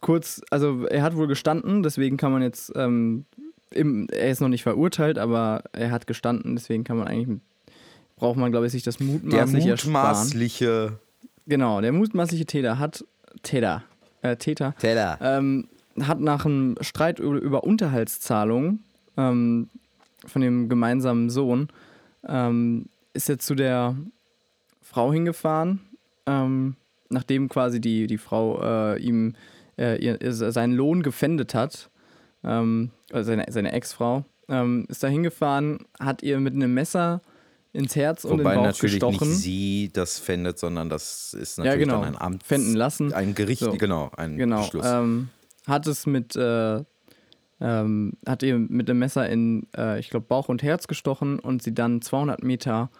S1: kurz, also er hat wohl gestanden, deswegen kann man jetzt, ähm, im, er ist noch nicht verurteilt, aber er hat gestanden, deswegen kann man eigentlich, braucht man, glaube ich, sich das
S2: Der
S1: mutmaßlich ersparen.
S2: mutmaßliche
S1: Genau, der mutmaßliche Täter hat, Täter, äh, Täter,
S3: Teller.
S1: ähm, hat nach einem Streit über, über Unterhaltszahlungen ähm, von dem gemeinsamen Sohn, ähm, ist er zu der Frau hingefahren, ähm, nachdem quasi die, die Frau äh, ihm äh, ihr, seinen Lohn gefändet hat, ähm, also seine, seine Ex-Frau, ähm, ist da hingefahren, hat ihr mit einem Messer ins Herz und in
S2: Wobei
S1: den Bauch
S2: natürlich
S1: gestochen.
S2: nicht sie das fändet, sondern das ist
S1: ja,
S2: natürlich
S1: genau.
S2: dann ein Amt.
S1: Fänden lassen.
S2: Ein Gericht,
S1: So.
S2: genau, ein
S1: Genau.
S2: Beschluss.
S1: Ähm, hat es mit, äh, ähm, hat ihr mit dem Messer in, äh, ich glaube, Bauch und Herz gestochen und sie dann 200 Meter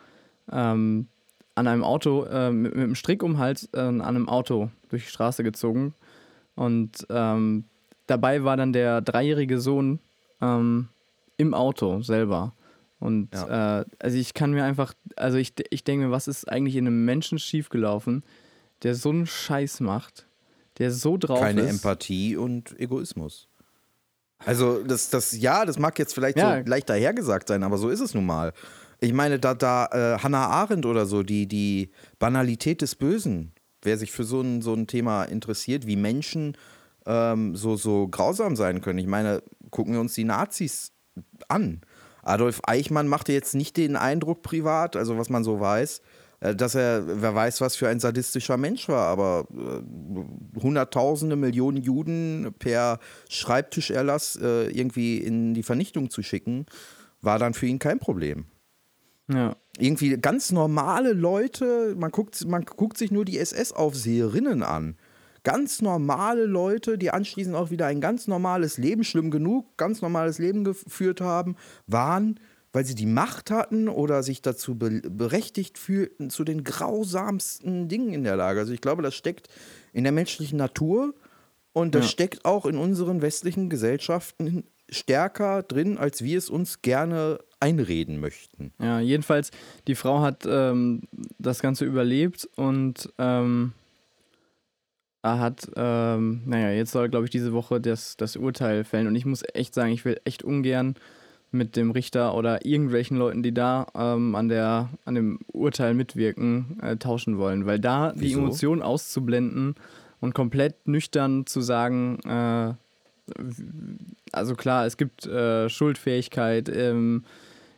S1: ähm, an einem Auto, äh, mit, mit einem Strick um den Hals äh, an einem Auto durch die Straße gezogen. Und ähm, dabei war dann der dreijährige Sohn ähm, im Auto selber. Und äh, also ich kann mir einfach, also ich, ich denke mir, was ist eigentlich in einem Menschen schiefgelaufen, der so einen Scheiß macht, der so drauf
S2: Keine
S1: ist.
S2: Empathie und Egoismus. Also, das, das, ja, das mag jetzt vielleicht
S1: Ja.
S2: so leicht dahergesagt sein, aber so ist es nun mal. Ich meine, da, da äh, Hannah Arendt oder so, die, die Banalität des Bösen, wer sich für so ein, so ein Thema interessiert, wie Menschen ähm, so, so grausam sein können. Ich meine, gucken wir uns die Nazis an. Adolf Eichmann machte jetzt nicht den Eindruck privat, also was man so weiß, äh, dass er, wer weiß, was für ein sadistischer Mensch war, aber äh, Hunderttausende, Millionen Juden per Schreibtischerlass äh, irgendwie in die Vernichtung zu schicken, war dann für ihn kein Problem.
S1: Ja.
S2: Irgendwie ganz normale Leute, man guckt, man guckt sich nur die SS-Aufseherinnen an. Ganz normale Leute, die anschließend auch wieder ein ganz normales Leben, schlimm genug, ganz normales Leben geführt haben, waren, weil sie die Macht hatten oder sich dazu be berechtigt fühlten, zu den grausamsten Dingen in der Lage. Also ich glaube, das steckt in der menschlichen Natur und das
S1: Ja.
S2: steckt auch in unseren westlichen Gesellschaften stärker drin, als wir es uns gerne einreden möchten.
S1: Ja, jedenfalls, die Frau hat ähm, das Ganze überlebt und ähm, er hat, ähm, naja, jetzt soll, glaube ich, diese Woche das, das Urteil fällen. Und ich muss echt sagen, ich will echt ungern mit dem Richter oder irgendwelchen Leuten, die da ähm, an, der, an dem Urteil mitwirken, äh, tauschen wollen. Weil da die
S2: Wieso?
S1: Emotionen auszublenden und komplett nüchtern zu sagen, äh, also klar, es gibt äh, Schuldfähigkeit, ähm,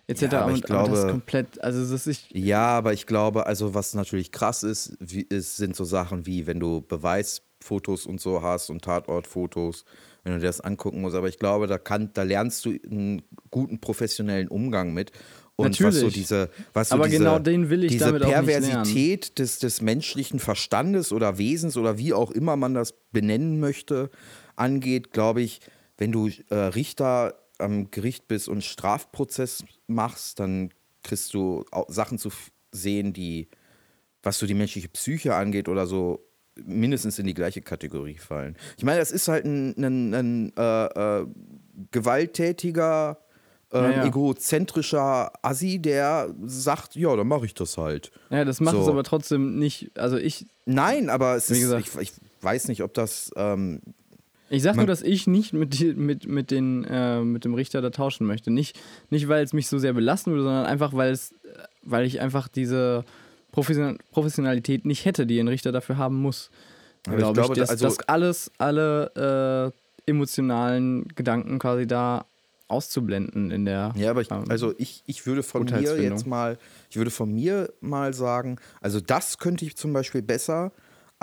S1: etc.
S2: Ja, aber ich
S1: und, aber das
S2: glaube-
S1: komplett, also das ist,
S2: Ja, aber ich glaube, also was natürlich krass ist, wie, ist sind so Sachen wie, wenn du Beweisfotos und so hast und Tatortfotos, wenn du dir das angucken musst. Aber ich glaube, da kann, da lernst du einen guten professionellen Umgang mit. Und was so
S1: Natürlich.
S2: diese, was so
S1: Aber
S2: diese,
S1: genau den will ich
S2: diese
S1: damit auch nicht
S2: Perversität des, des menschlichen Verstandes oder Wesens oder wie auch immer man das benennen möchte, angeht, glaube ich, wenn du äh, Richter am Gericht bist und Strafprozess machst, dann kriegst du auch Sachen zu sehen, die, was so die menschliche Psyche angeht oder so, mindestens in die gleiche Kategorie fallen. Ich meine, das ist halt ein, ein, ein äh, äh, gewalttätiger, ähm,
S1: Ja, ja.
S2: egozentrischer Assi, der sagt, ja, dann mache ich das halt.
S1: ja, das macht
S2: So.
S1: es aber trotzdem nicht, also ich,
S2: Nein, aber es ist, ich, ich weiß nicht, ob das, ähm,
S1: ich sag nur, dass ich nicht mit, mit, mit, den, äh, mit dem Richter da tauschen möchte. Nicht, nicht weil es mich so sehr belasten würde, sondern einfach, weil es, weil ich einfach diese Profession Professionalität nicht hätte, die ein Richter dafür haben muss.
S2: Aber ich
S1: Glaube ich, dass,
S2: also-
S1: dass alles, alle äh, emotionalen Gedanken quasi da auszublenden in der.
S2: Ja, aber ich,
S1: ähm,
S2: also ich, ich würde von mir jetzt mal, ich würde von mir mal sagen, also das könnte ich zum Beispiel besser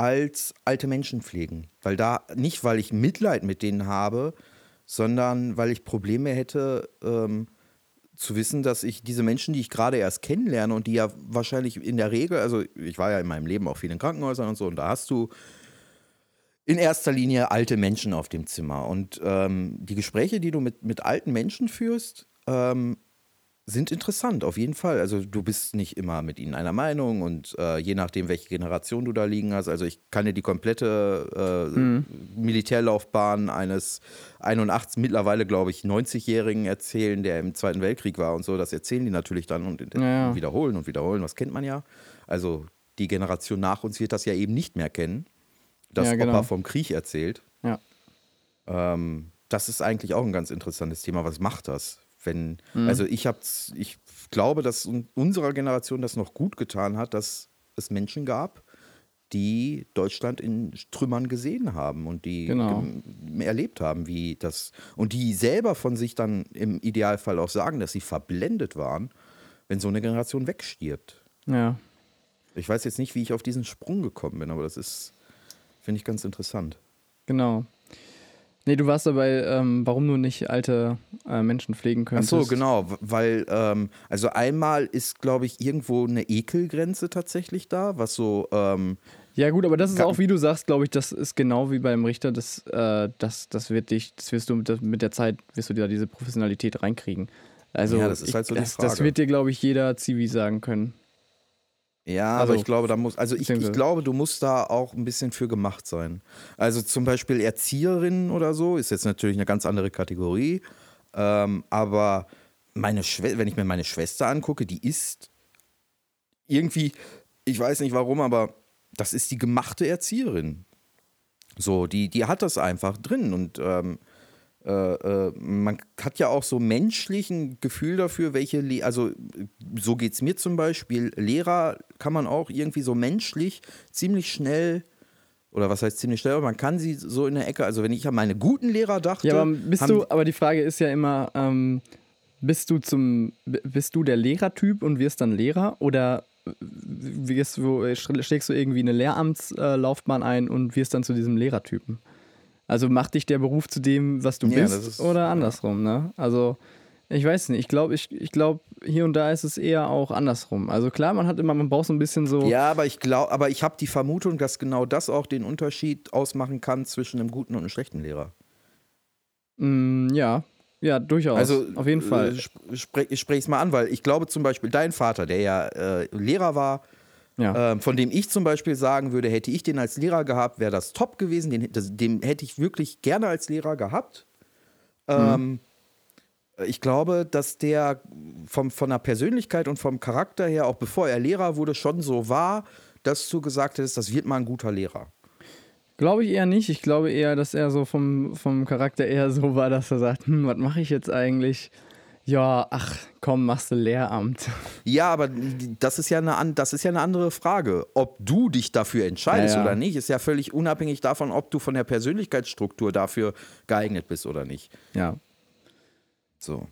S2: als alte Menschen pflegen. Weil da, nicht weil ich Mitleid mit denen habe, sondern weil ich Probleme hätte, ähm, zu wissen, dass ich diese Menschen, die ich gerade erst kennenlerne und die ja wahrscheinlich in der Regel, also ich war ja in meinem Leben auch viel in Krankenhäusern und so, und da hast du in erster Linie alte Menschen auf dem Zimmer. Und ähm, die Gespräche, die du mit, mit alten Menschen führst, ähm, sind interessant, auf jeden Fall. Also du bist nicht immer mit ihnen einer Meinung und äh, je nachdem, welche Generation du da liegen hast. Also ich kann dir die komplette äh, Militärlaufbahn eines 81, mittlerweile glaube ich 90-Jährigen erzählen, der im Zweiten Weltkrieg war und so. Das erzählen die natürlich dann und
S1: Ja, ja.
S2: wiederholen und wiederholen. Das kennt man ja. Also die Generation nach uns wird das ja eben nicht mehr kennen, dass
S1: Ja, genau.
S2: Opa vom Krieg erzählt.
S1: Ja.
S2: Ähm, das ist eigentlich auch ein ganz interessantes Thema. Was macht das? Wenn,
S1: Mhm.
S2: also ich hab's, ich glaube, dass un- unserer Generation das noch gut getan hat, dass es Menschen gab, die Deutschland in Trümmern gesehen haben und die
S1: Genau.
S2: erlebt haben, wie das und die selber von sich dann im Idealfall auch sagen, dass sie verblendet waren, wenn so eine Generation wegstirbt.
S1: Ja.
S2: Ich weiß jetzt nicht, wie ich auf diesen Sprung gekommen bin, aber das ist, finde ich ganz interessant.
S1: Genau. Nee, du warst dabei, ähm, warum du nicht alte äh, Menschen pflegen
S2: Ach
S1: könntest.
S2: so, genau, weil, ähm, also einmal ist, glaube ich, irgendwo eine Ekelgrenze tatsächlich da, was so, ähm,
S1: Ja, gut, aber das ist auch, wie du sagst, glaube ich, das ist genau wie beim Richter, das, äh, das, das wird dich, das wirst du mit der, mit der Zeit, wirst du da diese Professionalität reinkriegen. Also,
S2: Ja, das ist halt so die
S1: das, das
S2: Frage.
S1: wird dir, glaube ich, jeder Zivi sagen können.
S2: Ja,
S1: Also,
S2: aber ich glaube, da muss, also ich, ich glaube, du musst da auch ein bisschen für gemacht sein. Also zum Beispiel Erzieherinnen oder so, ist jetzt natürlich eine ganz andere Kategorie, ähm, aber meine Schwe wenn ich mir meine Schwester angucke, die ist irgendwie, ich weiß nicht warum, aber das ist die gemachte Erzieherin. So, die, die hat das einfach drin und ähm, äh, äh, man hat ja auch so menschlichen Gefühl dafür, welche, Le also so geht es mir zum Beispiel, Lehrer kann man auch irgendwie so menschlich ziemlich schnell, oder was heißt ziemlich schnell, aber man kann sie so in der Ecke, also wenn ich an meine guten Lehrer dachte,
S1: Ja, aber bist du, aber die Frage ist ja immer, ähm, bist du zum, bist du der Lehrertyp und wirst dann Lehrer oder wirst du, schlägst du irgendwie eine Lehramtslaufbahn ein und wirst dann zu diesem Lehrertypen? Also macht dich der Beruf zu dem, was du
S2: Ja,
S1: bist oder andersrum, ne? Also ich weiß nicht, ich glaube, ich, ich glaube, hier und da ist es eher auch andersrum. Also klar, man hat immer, man braucht so ein bisschen so,
S2: Ja, aber ich glaube, aber ich habe die Vermutung, dass genau das auch den Unterschied ausmachen kann zwischen einem guten und einem schlechten Lehrer.
S1: mm, ja, ja, durchaus,
S2: Also
S1: auf jeden Fall.
S2: Äh, sp ich spreche es mal an, weil ich glaube zum Beispiel dein Vater, der ja äh, Lehrer war,
S1: Ja.
S2: ähm, von dem ich zum Beispiel sagen würde, hätte ich den als Lehrer gehabt, wäre das top gewesen. Den, das, den hätte ich wirklich gerne als Lehrer gehabt. Ähm, ich glaube, dass der vom, von der Persönlichkeit und vom Charakter her, auch bevor er Lehrer wurde, schon so war, dass du gesagt hättest, das wird mal ein guter Lehrer.
S1: Glaube ich eher nicht. Ich glaube eher, dass er so vom, vom Charakter eher so war, dass er sagt, hm, was mache ich jetzt eigentlich? Ja, ach, komm, machst du Lehramt.
S2: Ja, aber das ist ja eine, das ist ja eine andere Frage. Ob du dich dafür entscheidest
S1: Ja, ja.
S2: oder nicht, ist ja völlig unabhängig davon, ob du von der Persönlichkeitsstruktur dafür geeignet bist oder nicht.
S1: Ja.
S2: So.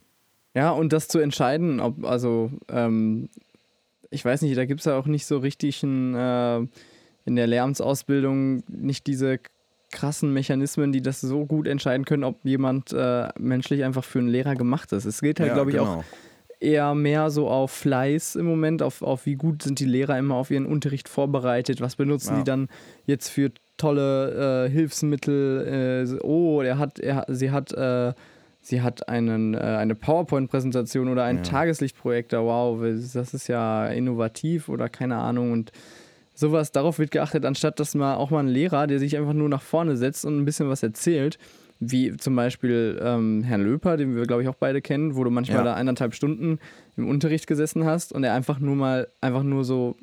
S1: Ja, und das zu entscheiden, ob, also, ähm, ich weiß nicht, da gibt es ja auch nicht so richtig ein, äh, in der Lehramtsausbildung nicht diese krassen Mechanismen, die das so gut entscheiden können, ob jemand äh, menschlich einfach für einen Lehrer gemacht ist. Es geht halt,
S2: Ja,
S1: glaube ich, auch
S2: genau.
S1: eher mehr so auf Fleiß im Moment, auf, auf wie gut sind die Lehrer immer auf ihren Unterricht vorbereitet, was benutzen
S2: Ja.
S1: die dann jetzt für tolle äh, Hilfsmittel. Äh, oh, er hat, er, sie hat, äh, sie hat einen, äh, eine PowerPoint-Präsentation oder ein
S2: Ja.
S1: Tageslichtprojektor. Wow, das ist ja innovativ oder keine Ahnung und sowas, darauf wird geachtet, anstatt dass mal auch mal ein Lehrer, der sich einfach nur nach vorne setzt und ein bisschen was erzählt, wie zum Beispiel ähm, Herrn Löper, den wir, glaube ich, auch beide kennen, wo du manchmal
S2: Ja.
S1: da eineinhalb Stunden im Unterricht gesessen hast und er einfach nur mal, einfach nur so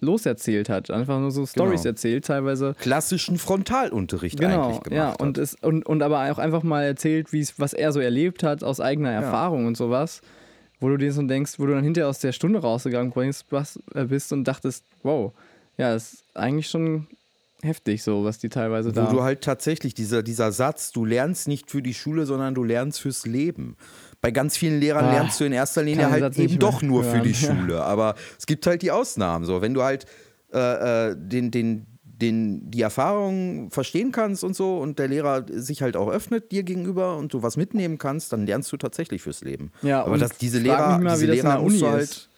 S1: loserzählt hat, einfach nur so Stories
S2: Genau.
S1: erzählt, teilweise.
S2: Klassischen Frontalunterricht
S1: Genau,
S2: eigentlich gemacht
S1: ja, und,
S2: hat.
S1: es, und, und aber auch einfach mal erzählt, wie's, was er so erlebt hat aus eigener Erfahrung und sowas, wo du dir so denkst, wo du dann hinterher aus der Stunde rausgegangen äh, bist und dachtest, wow, ja, ist eigentlich schon heftig so, was die teilweise
S2: Wo
S1: da...
S2: du halt tatsächlich, dieser, dieser Satz, du lernst nicht für die Schule, sondern du lernst fürs Leben. Bei ganz vielen Lehrern
S1: Ah,
S2: lernst du in erster Linie halt
S1: Satz
S2: eben doch nur für die
S1: hören.
S2: Schule. Aber es gibt halt die Ausnahmen. So, wenn du halt äh, äh, den, den, den, die Erfahrung verstehen kannst und so und der Lehrer sich halt auch öffnet dir gegenüber und du was mitnehmen kannst, dann lernst du tatsächlich fürs Leben.
S1: Ja,
S2: Aber das, diese Lehrer,
S1: mal,
S2: diese Lehrer musst du halt.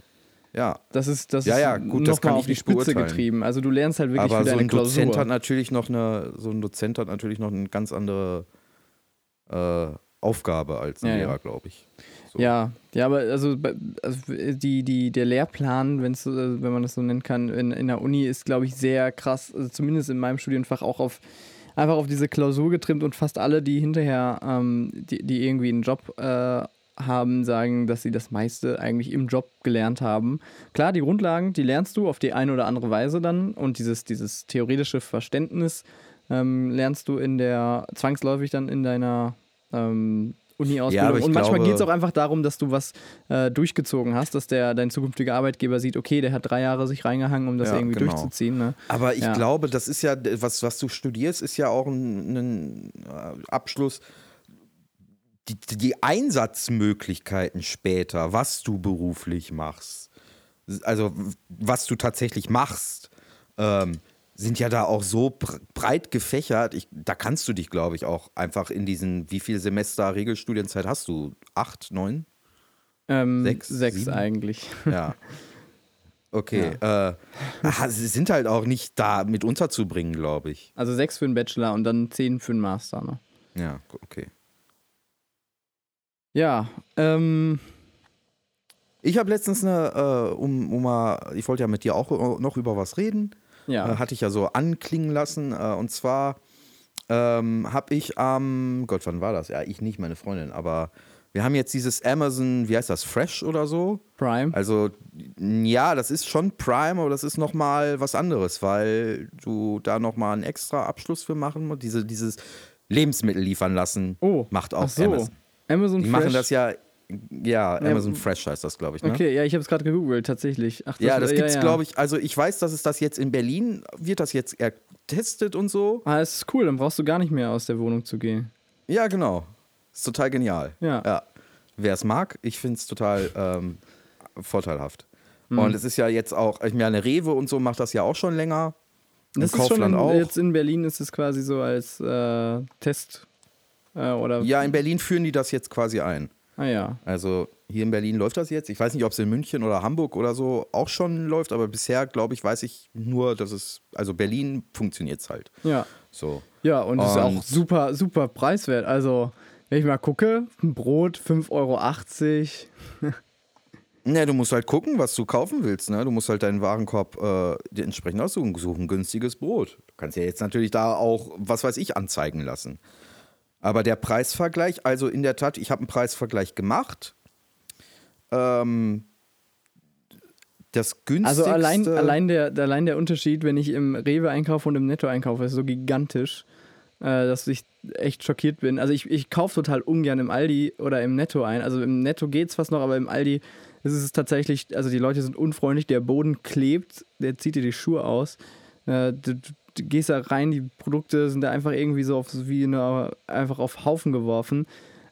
S2: Ja,
S1: Das ist, das
S2: Ja,
S1: ist
S2: ja, gut, das kann ich
S1: auf die Spitze getrieben. Also du lernst halt wirklich
S2: aber
S1: für
S2: so
S1: deine
S2: ein Dozent
S1: Klausur.
S2: hat natürlich noch eine, so ein Dozent hat natürlich noch eine ganz andere äh, Aufgabe als
S1: Ja, ja.
S2: Lehrer, glaube ich. So.
S1: Ja, ja, aber also, also die, die, der Lehrplan, wenn's, so- äh, wenn man das so nennen kann, in, in der Uni ist, glaube ich, sehr krass, also zumindest in meinem Studienfach auch auf einfach auf diese Klausur getrimmt und fast alle, die hinterher, ähm, die, die irgendwie einen Job äh, haben, sagen, dass sie das meiste eigentlich im Job gelernt haben. Klar, die Grundlagen, die lernst du auf die eine oder andere Weise dann und dieses, dieses theoretische Verständnis ähm, lernst du in der, zwangsläufig dann in deiner ähm, Uni-Ausbildung.
S2: ich
S1: und manchmal geht es auch einfach darum, dass du was äh, durchgezogen hast, dass der dein zukünftiger Arbeitgeber sieht, okay, der hat drei Jahre sich reingehangen, um das
S2: Ja,
S1: irgendwie
S2: genau.
S1: durchzuziehen. Ne?
S2: Aber ich
S1: Ja.
S2: glaube, das ist ja, was, was du studierst, ist ja auch ein, ein äh, Abschluss. Die, die Einsatzmöglichkeiten später, was du beruflich machst, also was du tatsächlich machst, ähm, sind ja da auch so br- breit gefächert. Ich, da kannst du dich, glaube ich, auch einfach in diesen, wie viele Semester Regelstudienzeit hast du? Acht, neun?
S1: Ähm,
S2: Sechs,
S1: sechs
S2: sieben?
S1: eigentlich.
S2: Ja. Okay. Äh, ah, sie sind halt auch nicht da mit unterzubringen, glaube ich.
S1: Also sechs für einen Bachelor und dann zehn für einen Master. Ne?
S2: Ja, okay.
S1: Ja, ähm,
S2: Ich habe letztens eine, äh, um, um mal, ich wollte ja mit dir auch äh, noch über was reden.
S1: ja.
S2: Äh, hatte ich ja so anklingen lassen. Äh, und zwar ähm, habe ich am, Gott, wann war das? Ja, ich nicht, meine Freundin, aber wir haben jetzt dieses Amazon, wie heißt das, Fresh oder so?
S1: Prime.
S2: Also, ja, das ist schon Prime, aber das ist nochmal was anderes, weil du da nochmal einen extra Abschluss für machen musst. Diese, dieses Lebensmittel liefern lassen
S1: oh,
S2: macht auch
S1: so.
S2: Amazon.
S1: Amazon
S2: Die
S1: Fresh.
S2: machen das ja, ja,
S1: Ja,
S2: Amazon Fresh heißt das, glaube ich. Ne?
S1: Okay, ja, ich habe es gerade gegoogelt, tatsächlich. Ach,
S2: Ja, das gibt's,
S1: ja.
S2: glaube ich. Also ich weiß, dass es das jetzt in Berlin wird das jetzt getestet und so.
S1: Ah, es ist cool, dann brauchst du gar nicht mehr aus der Wohnung zu gehen.
S2: Ja, genau. Ist total genial.
S1: Ja.
S2: ja. Wer es mag, ich finde es total ähm, vorteilhaft.
S1: Mhm.
S2: Und es ist ja jetzt auch, ich meine, Rewe und so macht das ja auch schon länger.
S1: Das ist schon
S2: Kaufland
S1: in,
S2: auch.
S1: jetzt in Berlin ist es quasi so als äh, Test äh, oder
S2: Ja, in Berlin führen die das jetzt quasi ein.
S1: ah ja.
S2: Also hier in Berlin läuft das jetzt. Ich weiß nicht, ob es in München oder Hamburg oder so auch schon läuft, aber bisher, glaube ich, weiß ich nur, dass es, also Berlin funktioniert es halt.
S1: Ja.
S2: So.
S1: Ja, und es ist auch super, super preiswert. Also, wenn ich mal gucke, ein Brot 5,80 Euro.
S2: Ne, du musst halt gucken, was du kaufen willst. Ne? Du musst halt deinen Warenkorb äh, entsprechend aussuchen. Suchen günstiges Brot. Du kannst ja jetzt natürlich da auch, was weiß ich, anzeigen lassen. Aber der Preisvergleich, also in der Tat, ich habe einen Preisvergleich gemacht. Ähm, das günstigste.
S1: Also allein, allein, der, allein der Unterschied, wenn ich im Rewe einkaufe und im Netto einkaufe, ist so gigantisch, äh, dass ich echt schockiert bin. Also ich, ich kaufe total ungern im Aldi oder im Netto ein. Also im Netto geht's fast noch, aber im Aldi ist es tatsächlich, also die Leute sind unfreundlich, der Boden klebt, der zieht dir die Schuhe aus. Äh, du, du, gehst da rein, die Produkte sind da einfach irgendwie so auf, wie eine, einfach auf Haufen geworfen.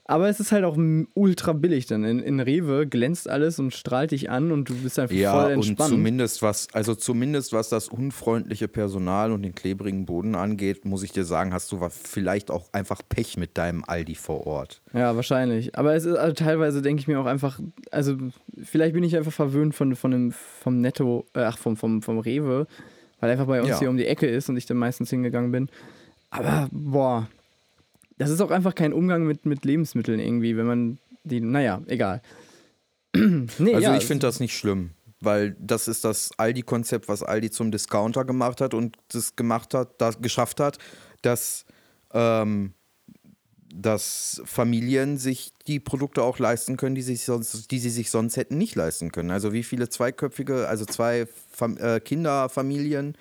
S1: Aber es ist halt auch ultra billig dann. In, in Rewe glänzt alles und strahlt dich an und du bist einfach
S2: ja,
S1: voll
S2: und
S1: entspannt.
S2: zumindest was, also zumindest was das unfreundliche Personal und den klebrigen Boden angeht, muss ich dir sagen, hast du vielleicht auch einfach Pech mit deinem Aldi vor Ort.
S1: Ja, wahrscheinlich. Aber es ist also teilweise denke ich mir auch einfach, also vielleicht bin ich einfach verwöhnt von, von dem, vom Netto, äh, ach, vom, vom, vom Rewe, weil einfach bei uns
S2: Ja.
S1: hier um die Ecke ist und ich dann meistens hingegangen bin. Aber boah, das ist auch einfach kein Umgang mit, mit Lebensmitteln irgendwie, wenn man die, naja, egal. nee,
S2: Also
S1: ja,
S2: ich finde das nicht schlimm, weil das ist das Aldi-Konzept, was Aldi zum Discounter gemacht hat und das gemacht hat, das geschafft hat, dass, ähm, dass Familien sich die Produkte auch leisten können, die, sich sonst, die sie sich sonst hätten nicht leisten können. Also wie viele zweiköpfige, also zwei Fam äh, Kinderfamilien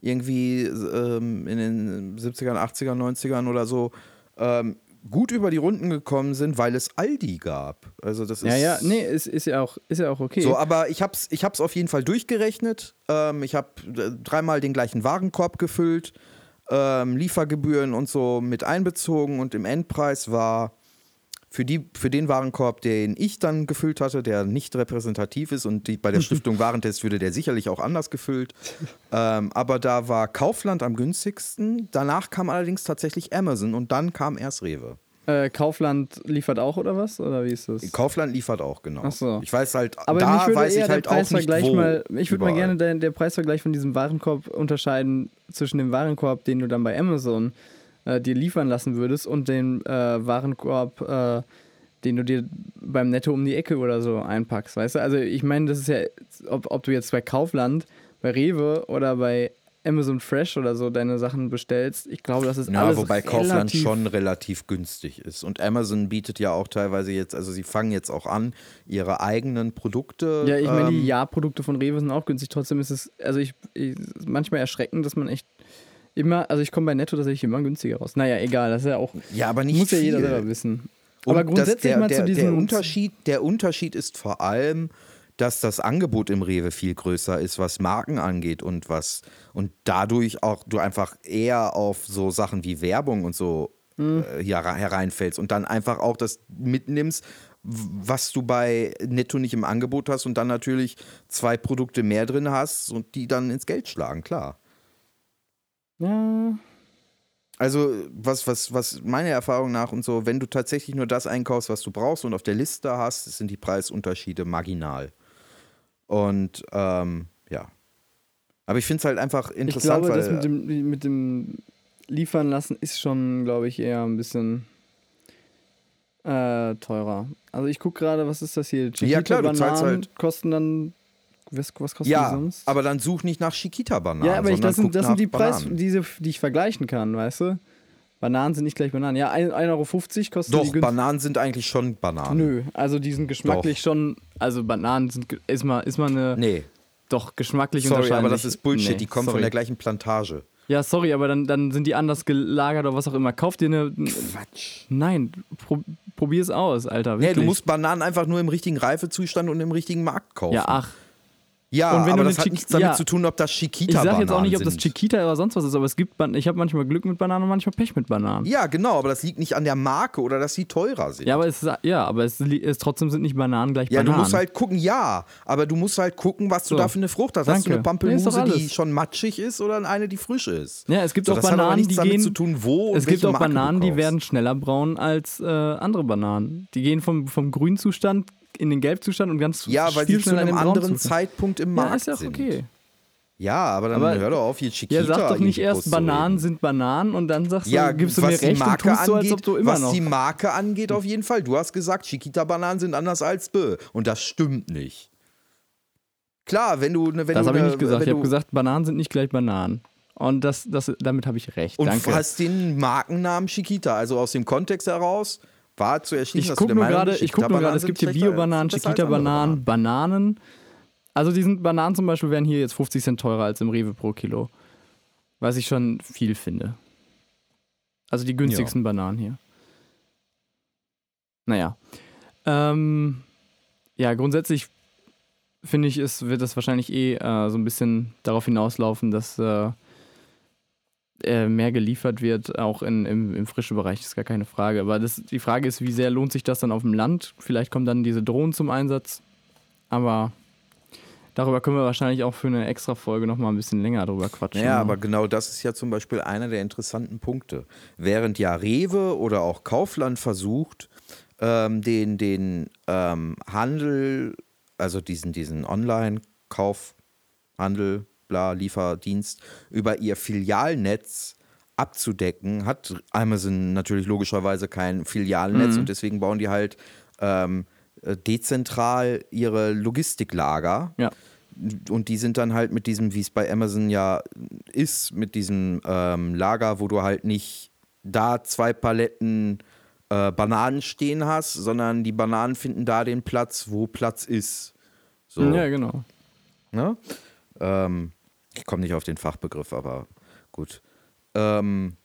S2: irgendwie ähm, in den 70ern, 80ern, 90ern oder so ähm, gut über die Runden gekommen sind, weil es Aldi gab. Also das ist
S1: ja, ja, nee, ist, ist, ja auch, ist ja auch okay.
S2: so, aber ich hab's, ich hab's auf jeden Fall durchgerechnet. Ähm, ich habe dreimal den gleichen Warenkorb gefüllt, ähm, Liefergebühren und so mit einbezogen und im Endpreis war für, die, für den Warenkorb, den ich dann gefüllt hatte, der nicht repräsentativ ist und die, bei der Stiftung Warentest würde der sicherlich auch anders gefüllt. Ähm, aber da war Kaufland am günstigsten. Danach kam allerdings tatsächlich Amazon und dann kam erst Rewe.
S1: Äh, Kaufland liefert auch oder was? Oder wie ist das?
S2: Kaufland liefert auch, genau.
S1: Ach so.
S2: Ich weiß halt,
S1: Aber
S2: da weiß ich halt auch nicht, wo
S1: mal, ich würde mal gerne den, der Preisvergleich von diesem Warenkorb unterscheiden zwischen dem Warenkorb, den du dann bei Amazon äh, dir liefern lassen würdest und den äh, Warenkorb, äh, den du dir beim Netto um die Ecke oder so einpackst, weißt du? Also ich meine, das ist ja, ob, ob du jetzt bei Kaufland, bei Rewe oder bei Amazon Fresh oder so deine Sachen bestellst, ich glaube, das ist
S2: Ja,
S1: alles
S2: wobei Kaufland schon relativ günstig ist. Und Amazon bietet ja auch teilweise jetzt, also sie fangen jetzt auch an, ihre eigenen Produkte.
S1: Ja, ich meine, die
S2: ähm,
S1: Ja-Produkte von Rewe sind auch günstig. Trotzdem ist es, also ich, ich manchmal erschreckend, dass man echt immer, also ich komme bei Netto tatsächlich immer günstiger raus. Naja, egal, das ist ja auch,
S2: ja, aber nicht
S1: muss ja
S2: viel.
S1: jeder selber wissen.
S2: Und
S1: Aber
S2: das-
S1: grundsätzlich
S2: der,
S1: mal
S2: der,
S1: zu diesem
S2: der Unterschied, der Unterschied ist vor allem, dass das Angebot im Rewe viel größer ist, was Marken angeht und was und dadurch auch du einfach eher auf so Sachen wie Werbung und so
S1: Hm.
S2: äh, hier hereinfällst und dann einfach auch das mitnimmst, was du bei Netto nicht im Angebot hast und dann natürlich zwei Produkte mehr drin hast und die dann ins Geld schlagen, klar.
S1: Ja,
S2: Also, was, was, was meiner Erfahrung nach und so, wenn du tatsächlich nur das einkaufst, was du brauchst und auf der Liste hast, sind die Preisunterschiede marginal. Und ähm, ja. Aber ich finde es halt einfach
S1: ich
S2: interessant,
S1: glaube,
S2: weil.
S1: das mit dem, mit dem Liefern lassen ist schon, glaube ich, eher ein bisschen äh, teurer. Also ich gucke gerade, was ist das hier?
S2: Ja, klar, du zahlst
S1: Bananen
S2: halt-
S1: kosten dann, was, was kosten die
S2: ja,
S1: sonst?
S2: aber dann such nicht nach Chiquita-Bananen.
S1: Ja, aber ich, das sind, das sind die Preise, die ich vergleichen kann, weißt du? Bananen sind nicht gleich Bananen. Ja, 1,50 Euro kosten die
S2: Doch,
S1: günstig.
S2: Bananen sind eigentlich schon Bananen.
S1: Nö, also die sind geschmacklich schon, also Bananen sind, ist mal, ist mal eine,
S2: Nee,
S1: doch geschmacklich
S2: sorry, aber das ist Bullshit.
S1: Nee,
S2: die kommen
S1: sorry.
S2: von der gleichen Plantage.
S1: Ja, sorry, aber dann, dann sind die anders gelagert oder was auch immer. Kauf dir eine.
S2: Quatsch.
S1: Nein, pro, probier es aus, Alter.
S2: Nee, du musst Bananen einfach nur im richtigen Reifezustand und im richtigen Markt kaufen.
S1: Ja, ach.
S2: Ja,
S1: Und wenn
S2: aber
S1: du
S2: das hat nichts damit
S1: ja.
S2: zu tun, ob das
S1: Ich
S2: Chiquita-Bananen
S1: sag jetzt auch nicht, ob das. Chiquita oder sonst was ist, aber es gibt. Ich habe manchmal Glück mit Bananen und manchmal Pech mit Bananen.
S2: Ja, genau, aber das liegt nicht an der Marke oder dass sie teurer sind.
S1: Ja, aber es, ist- ja, aber es, es trotzdem sind nicht Bananen gleich
S2: Ja,
S1: Bananen.
S2: du musst halt gucken, ja, aber du musst halt gucken, was du
S1: So.
S2: da für eine Frucht hast. Hast du
S1: Danke.
S2: eine Pampelmuse,
S1: Nee,
S2: die schon matschig ist oder eine, die frisch ist?
S1: Ja, es gibt
S2: So,
S1: auch
S2: das hat aber
S1: Bananen,
S2: nichts
S1: die
S2: damit
S1: gehen.
S2: zu tun, wo
S1: es gibt auch
S2: Marke du
S1: Bananen, die werden schneller braun als äh, andere Bananen. Die gehen vom, vom Grünzustand in den Gelbzustand und ganz
S2: Ja, weil sie zu einem anderen. Zeitpunkt im
S1: Ja,
S2: Markt
S1: ist ja auch
S2: sind.
S1: okay.
S2: Ja, aber dann
S1: Aber-
S2: hör doch auf, hier Chiquita
S1: Ja, sag doch nicht erst Bananen sind Bananen und dann sagst du,
S2: Ja,
S1: gibst du
S2: was
S1: mir
S2: die
S1: recht
S2: Marke
S1: und tust so, als
S2: angeht,
S1: ob du immer
S2: was
S1: noch.
S2: die Marke angeht, auf jeden Fall. Du hast gesagt, Chiquita-Bananen sind anders als Bö. Und das stimmt nicht. Klar, wenn du wenn
S1: das habe ich nicht gesagt. Ich habe gesagt, Bananen sind nicht gleich Bananen. Und das, das, damit habe ich recht.
S2: Und
S1: Danke.
S2: hast den Markennamen Chiquita, also aus dem Kontext heraus, war zu erschließen,
S1: Ich gucke nur
S2: Meinung
S1: gerade, ich guck nur gerade, es gibt hier Bio-Bananen, Chiquita-Bananen, Bananen. Also die sind Bananen zum Beispiel wären hier jetzt 50 Cent teurer als im Rewe pro Kilo. Was ich schon viel finde. Also die günstigsten Bananen hier. Naja. Ähm, ja, grundsätzlich finde ich, es wird das wahrscheinlich eh äh, so ein bisschen darauf hinauslaufen, dass äh, äh, mehr geliefert wird, auch in, im, im frischen Bereich, ist gar keine Frage. Aber das, die Frage ist, wie sehr lohnt sich das dann auf dem Land? Vielleicht kommen dann diese Drohnen zum Einsatz. Aber darüber können wir wahrscheinlich auch für eine extra Folge nochmal ein bisschen länger drüber quatschen.
S2: Ja, aber genau das ist ja zum Beispiel einer der interessanten Punkte. Während ja Rewe oder auch Kaufland versucht, ähm, den, den ähm, Handel, also diesen, diesen Online-Kaufhandel, bla, Lieferdienst, über ihr Filialnetz abzudecken, hat Amazon natürlich logischerweise kein Filialnetz und deswegen bauen die halt ähm, äh, dezentral ihre Logistiklager.
S1: Ja.
S2: Und die sind dann halt mit diesem, wie es bei Amazon ja ist, mit diesem ähm, Lager, wo du halt nicht da zwei Paletten äh, Bananen stehen hast, sondern die Bananen finden da den Platz, wo Platz ist. So,
S1: Ja, genau.
S2: ne? Ähm, ich komme nicht auf den Fachbegriff, aber gut. Ähm,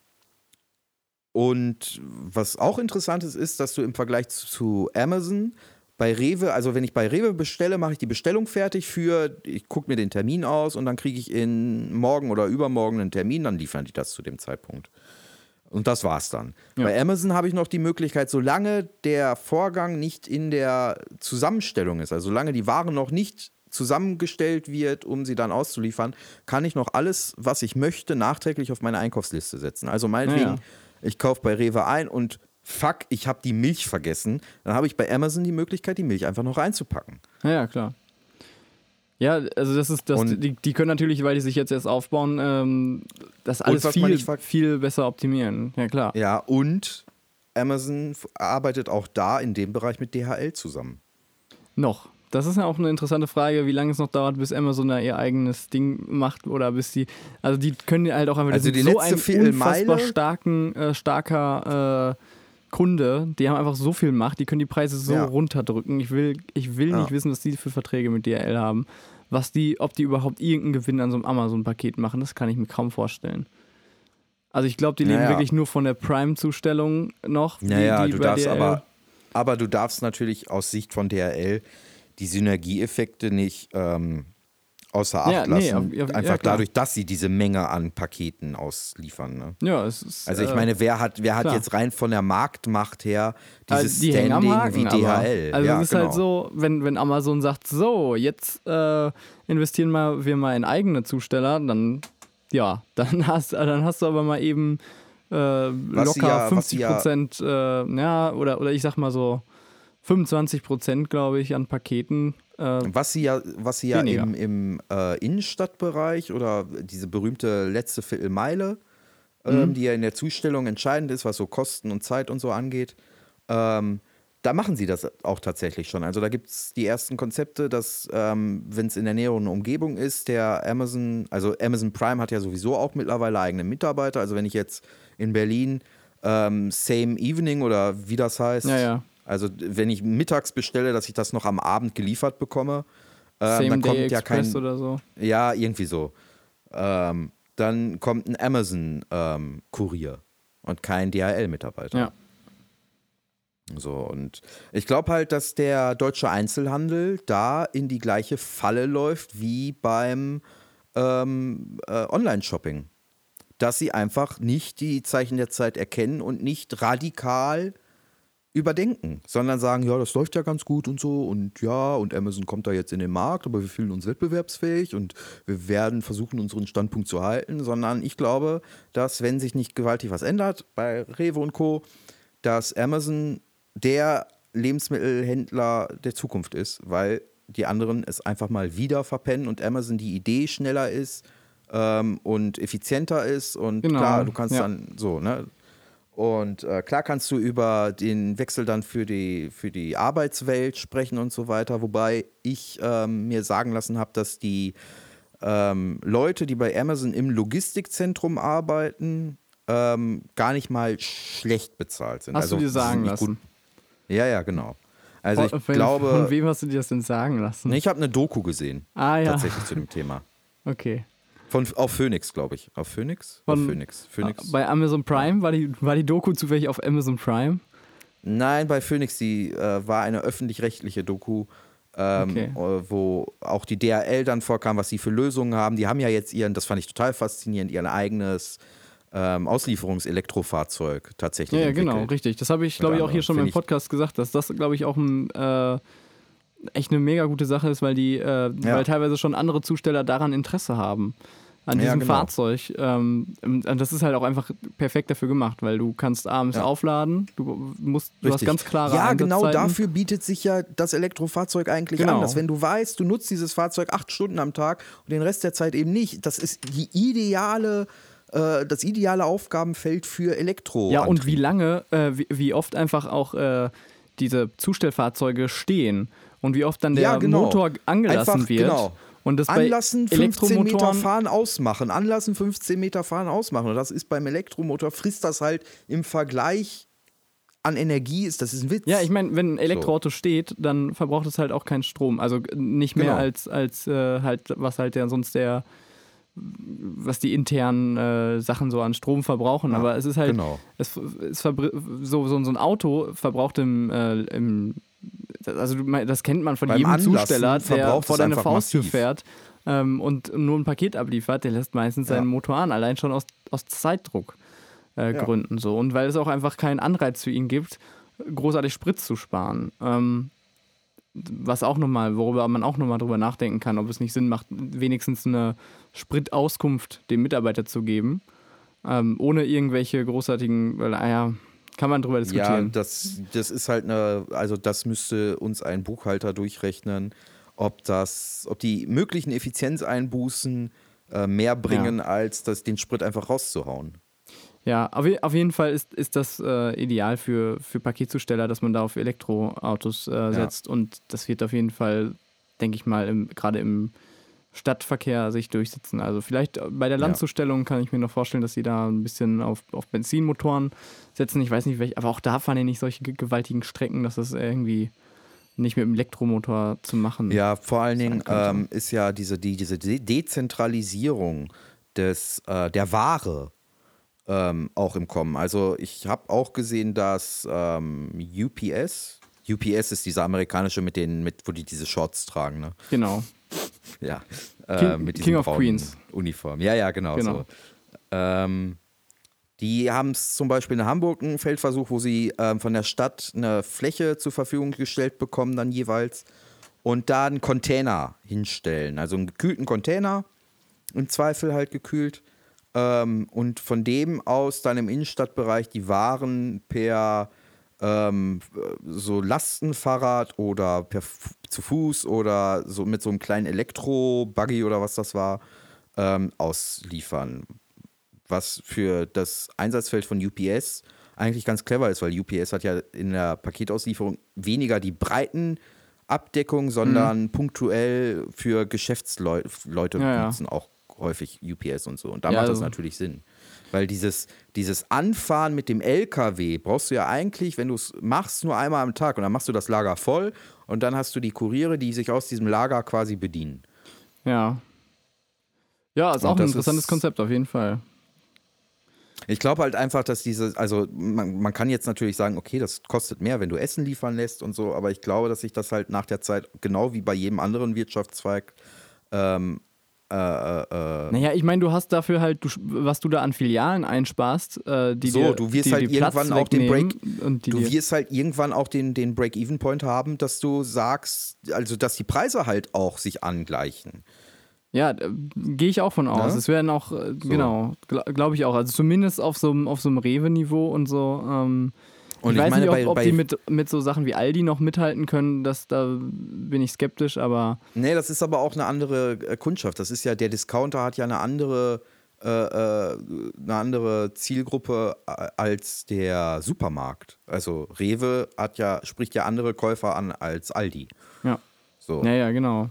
S2: und was auch interessant ist, ist, dass du im Vergleich zu, Amazon bei Rewe, also wenn ich bei Rewe bestelle, mache ich die Bestellung fertig für, ich gucke mir den Termin aus und dann kriege ich in morgen oder übermorgen einen Termin, dann liefern die das zu dem Zeitpunkt. Und das war's dann.
S1: Ja.
S2: Bei Amazon habe ich noch die Möglichkeit, solange der Vorgang nicht in der Zusammenstellung ist, also solange die Ware noch nicht zusammengestellt wird, um sie dann auszuliefern, kann ich noch alles, was ich möchte, nachträglich auf meine Einkaufsliste setzen. Also meinetwegen,
S1: Ja, ja.
S2: ich kaufe bei Rewe ein und fuck, ich habe die Milch vergessen. Dann habe ich bei Amazon die Möglichkeit, die Milch einfach noch reinzupacken.
S1: Ja, klar. Ja, also das ist das, die, die können natürlich, weil die sich jetzt erst aufbauen, ähm, das alles viel, viel besser optimieren. Ja, klar.
S2: Ja, und Amazon arbeitet auch da in dem Bereich mit DHL zusammen.
S1: Noch. Das ist ja auch eine interessante Frage, wie lange es noch dauert, bis Amazon da ihr eigenes Ding macht oder bis die. Also die können halt auch einfach
S2: Also
S1: sind
S2: die
S1: so ein unfassbar starken, äh, starker äh, Kunde. Die haben einfach so viel Macht, die können die Preise so
S2: Ja.
S1: runterdrücken. Ich will, ich will nicht
S2: Ja.
S1: wissen, was die für Verträge mit DHL haben. Was die, ob die überhaupt irgendeinen Gewinn an so einem Amazon-Paket machen, das kann ich mir kaum vorstellen. Also ich glaube, die leben
S2: Naja.
S1: wirklich nur von der Prime-Zustellung noch.
S2: Naja,
S1: die
S2: du
S1: bei
S2: darfst
S1: DHL.
S2: aber, aber du darfst natürlich aus Sicht von DHL die Synergieeffekte nicht ähm, außer Acht
S1: Ja, nee,
S2: lassen.
S1: auf- auf- ja,
S2: einfach
S1: klar.
S2: dadurch, dass sie diese Menge an Paketen ausliefern. Ne?
S1: Ja, es ist.
S2: Also ich
S1: äh,
S2: meine, wer hat, wer hat
S1: klar.
S2: jetzt rein von der Marktmacht her
S1: Also
S2: dieses
S1: die
S2: Standing
S1: Haken,
S2: wie DHL?
S1: Aber. Also
S2: ja,
S1: es ist
S2: genau.
S1: halt so, wenn, wenn Amazon sagt, so, jetzt äh, investieren mal, wir mal in eigene Zusteller, dann ja, dann hast, dann hast du aber mal eben äh, locker
S2: ja- was
S1: 50
S2: sie ja-
S1: Prozent, äh, ja, oder, oder ich sag mal so 25 Prozent, glaube ich, an Paketen. Äh,
S2: Was sie ja, was sie ja im, im äh, Innenstadtbereich oder diese berühmte letzte Viertelmeile, ähm,
S1: Mhm.
S2: die ja in der Zustellung entscheidend ist, was so Kosten und Zeit und so angeht, ähm, da machen sie das auch tatsächlich schon. Also da gibt es die ersten Konzepte, dass, ähm, wenn es in der näheren Umgebung ist, der Amazon, also Amazon Prime hat ja sowieso auch mittlerweile eigene Mitarbeiter. Also wenn ich jetzt in Berlin ähm, Same Evening oder wie das heißt,
S1: Ja, ja.
S2: Also wenn ich mittags bestelle, dass ich das noch am Abend geliefert bekomme, ähm, dann
S1: Day
S2: kommt ja
S1: Express
S2: kein,
S1: oder so.
S2: ja irgendwie so, ähm, dann kommt ein Amazon ähm, Kurier und kein DHL-Mitarbeiter.
S1: Ja.
S2: So, und ich glaube halt, dass der deutsche Einzelhandel da in die gleiche Falle läuft wie beim ähm, äh, Online-Shopping. Dass sie einfach nicht die Zeichen der Zeit erkennen und nicht radikal überdenken, sondern sagen, ja, das läuft ja ganz gut und so und ja, und Amazon kommt da jetzt in den Markt, aber wir fühlen uns wettbewerbsfähig und wir werden versuchen, unseren Standpunkt zu halten, sondern ich glaube, dass wenn sich nicht gewaltig was ändert bei Rewe und Co., dass Amazon der Lebensmittelhändler der Zukunft ist, weil die anderen es einfach mal wieder verpennen und Amazon die Idee schneller ist ähm, und effizienter ist und
S1: Genau,
S2: klar, du kannst
S1: ja.
S2: dann so, ne? Und äh, klar kannst du über den Wechsel dann für die, für die Arbeitswelt sprechen und so weiter, wobei ich ähm, mir sagen lassen habe, dass die ähm, Leute, die bei Amazon im Logistikzentrum arbeiten, ähm, gar nicht mal schlecht bezahlt sind.
S1: Hast
S2: also,
S1: du dir sagen lassen?
S2: Ja, ja, genau. Also ich
S1: von, von
S2: glaube,
S1: wem hast du dir das denn sagen lassen?
S2: Nee, ich habe eine Doku gesehen,
S1: ah ja,
S2: tatsächlich zu dem Thema.
S1: okay.
S2: Von, auf Phoenix, glaube ich. Auf Phoenix?
S1: Von-
S2: auf Phoenix. Phoenix.
S1: Bei Amazon Prime, war die, war die Doku zufällig auf Amazon Prime?
S2: Nein, bei Phoenix, die äh, war eine öffentlich-rechtliche Doku, ähm,
S1: Okay.
S2: äh, wo auch die DRL dann vorkam, was sie für Lösungen haben. Die haben ja jetzt ihren, das fand ich total faszinierend, ihr eigenes ähm, Auslieferungselektrofahrzeug tatsächlich.
S1: Ja, ja, genau,
S2: entwickelt.
S1: richtig. Das habe ich, glaube ich, auch hier schon im Podcast gesagt, dass das, glaube ich, auch ein, äh, echt eine mega gute Sache ist, weil die, äh, weil teilweise schon andere Zusteller daran Interesse haben. An
S2: Ja,
S1: diesem
S2: genau.
S1: Fahrzeug. Ähm, und das ist halt auch einfach perfekt dafür gemacht, weil du kannst abends
S2: Ja.
S1: aufladen, du musst, du hast ganz klare
S2: Ja, genau dafür bietet sich ja das Elektrofahrzeug eigentlich
S1: Genau.
S2: an. Dass wenn du weißt, du nutzt dieses Fahrzeug acht Stunden am Tag und den Rest der Zeit eben nicht, das ist die ideale, äh, das ideale Aufgabenfeld für Elektro.
S1: Ja, und wie lange, äh, wie, wie oft einfach auch äh, diese Zustellfahrzeuge stehen und wie oft dann der
S2: Ja, genau.
S1: Motor angelassen
S2: Einfach,
S1: wird.
S2: genau.
S1: Und das bei
S2: Anlassen 15 Meter fahren, ausmachen. Anlassen 15 Meter fahren, ausmachen. Und das ist beim Elektromotor, frisst das halt im Vergleich an Energie, ist das ist ein Witz.
S1: Ja, ich meine, wenn ein Elektroauto steht, dann verbraucht es halt auch keinen Strom. Also nicht mehr
S2: Genau.
S1: als, als äh, halt, was halt der sonst der, was die internen äh, Sachen so an Strom verbrauchen. Aber es ist halt,
S2: genau.
S1: es, es so, so, so ein Auto verbraucht im, äh, im also das kennt man von
S2: Beim
S1: jedem
S2: Anlassen
S1: Zusteller, der vor deine
S2: massiv.
S1: fährt ähm, und nur ein Paket abliefert, der lässt meistens
S2: Ja.
S1: seinen Motor an, allein schon aus, aus Zeitdruck. Äh,
S2: Ja.
S1: Gründen so. Und weil es auch einfach keinen Anreiz für ihn gibt, großartig Sprit zu sparen. Ähm, was auch nochmal, worüber man auch nochmal drüber nachdenken kann, ob es nicht Sinn macht, wenigstens eine Spritauskunft dem Mitarbeiter zu geben, ähm, ohne irgendwelche großartigen, weil, ah ja, kann man drüber
S2: Ja,
S1: diskutieren.
S2: das, das ist halt eine, also das müsste uns ein Buchhalter durchrechnen, ob das, ob die möglichen Effizienzeinbußen äh, mehr bringen, als das, den Sprit einfach rauszuhauen.
S1: Ja, auf, auf jeden Fall ist, ist das äh, ideal für, für Paketzusteller, dass man da auf Elektroautos äh, setzt. Und das wird auf jeden Fall, denke ich mal, gerade im Stadtverkehr sich durchsetzen. Also vielleicht äh, bei der
S2: Ja.
S1: Landzustellung kann ich mir noch vorstellen, dass sie da ein bisschen auf, auf Benzinmotoren setzen. Ich weiß nicht, welche, aber auch da fahren ja nicht solche ge- gewaltigen Strecken, dass das irgendwie nicht mit dem Elektromotor zu machen.
S2: Ja, vor allen Dingen ähm, ist ja diese, die, diese De Dezentralisierung des, äh, der Ware ähm, auch im Kommen. Also ich habe auch gesehen, dass ähm, UPS, UPS ist dieser amerikanische mit den, mit, wo die diese Shorts tragen, ne?
S1: Genau.
S2: Ja. Äh,
S1: King-
S2: mit
S1: King of Queens.
S2: Uniformen. Ja, ja, genau.
S1: Genau.
S2: So. Ähm, die haben es zum Beispiel in Hamburg einen Feldversuch, wo sie ähm, von der Stadt eine Fläche zur Verfügung gestellt bekommen, dann jeweils, und da einen Container hinstellen. Also einen gekühlten Container, im Zweifel halt gekühlt. Ähm, und von dem aus dann im Innenstadtbereich die Waren per ähm, so Lastenfahrrad oder per zu Fuß oder so mit so einem kleinen Elektro-Buggy oder was das war, ähm, ausliefern. Was für das Einsatzfeld von UPS eigentlich ganz clever ist, weil UPS hat ja in der Paketauslieferung weniger die breiten Abdeckung, sondern punktuell für Geschäftsleute
S1: Ja, ja.
S2: nutzen auch häufig UPS und so. Und da
S1: Ja,
S2: macht das
S1: also-
S2: natürlich Sinn. Weil dieses, dieses Anfahren mit dem LKW brauchst du ja eigentlich, wenn du es machst, nur einmal am Tag und dann machst du das Lager voll und dann hast du die Kuriere, die sich aus diesem Lager quasi bedienen.
S1: Ja. Ja, ist
S2: Und
S1: auch ein interessantes Konzept, auf jeden Fall.
S2: Ich glaube halt einfach, dass diese, also man, man kann jetzt natürlich sagen, okay, das kostet mehr, wenn du Essen liefern lässt und so, aber ich glaube, dass sich das halt nach der Zeit, genau wie bei jedem anderen Wirtschaftszweig, ähm, äh, äh, äh,
S1: Naja, ich meine, du hast dafür halt, du, was du da an Filialen einsparst, äh, die
S2: So,
S1: dir,
S2: du wirst
S1: die
S2: halt
S1: Platz
S2: irgendwann auch den
S1: die
S2: du wirst halt irgendwann auch den, den Break-Even-Point haben, dass du sagst, also dass die Preise halt auch sich angleichen.
S1: ja, gehe ich auch von aus.
S2: Ne?
S1: Es werden auch, äh, genau, glaube glaub ich auch. Also zumindest auf so einem auf so einem Rewe-Niveau und so. Ähm,
S2: Und
S1: ich
S2: ich
S1: weiß
S2: meine,
S1: nicht, ob,
S2: bei-
S1: ob
S2: bei-
S1: die mit, mit so Sachen wie Aldi noch mithalten können. Das, da bin ich skeptisch, aber
S2: Nee, das ist aber auch eine andere äh, Kundschaft. Das ist ja, der Discounter hat ja eine andere, äh, äh, eine andere Zielgruppe als der Supermarkt. Also Rewe hat ja, spricht ja andere Käufer an als Aldi.
S1: ja.
S2: So.
S1: Ja, ja, genau.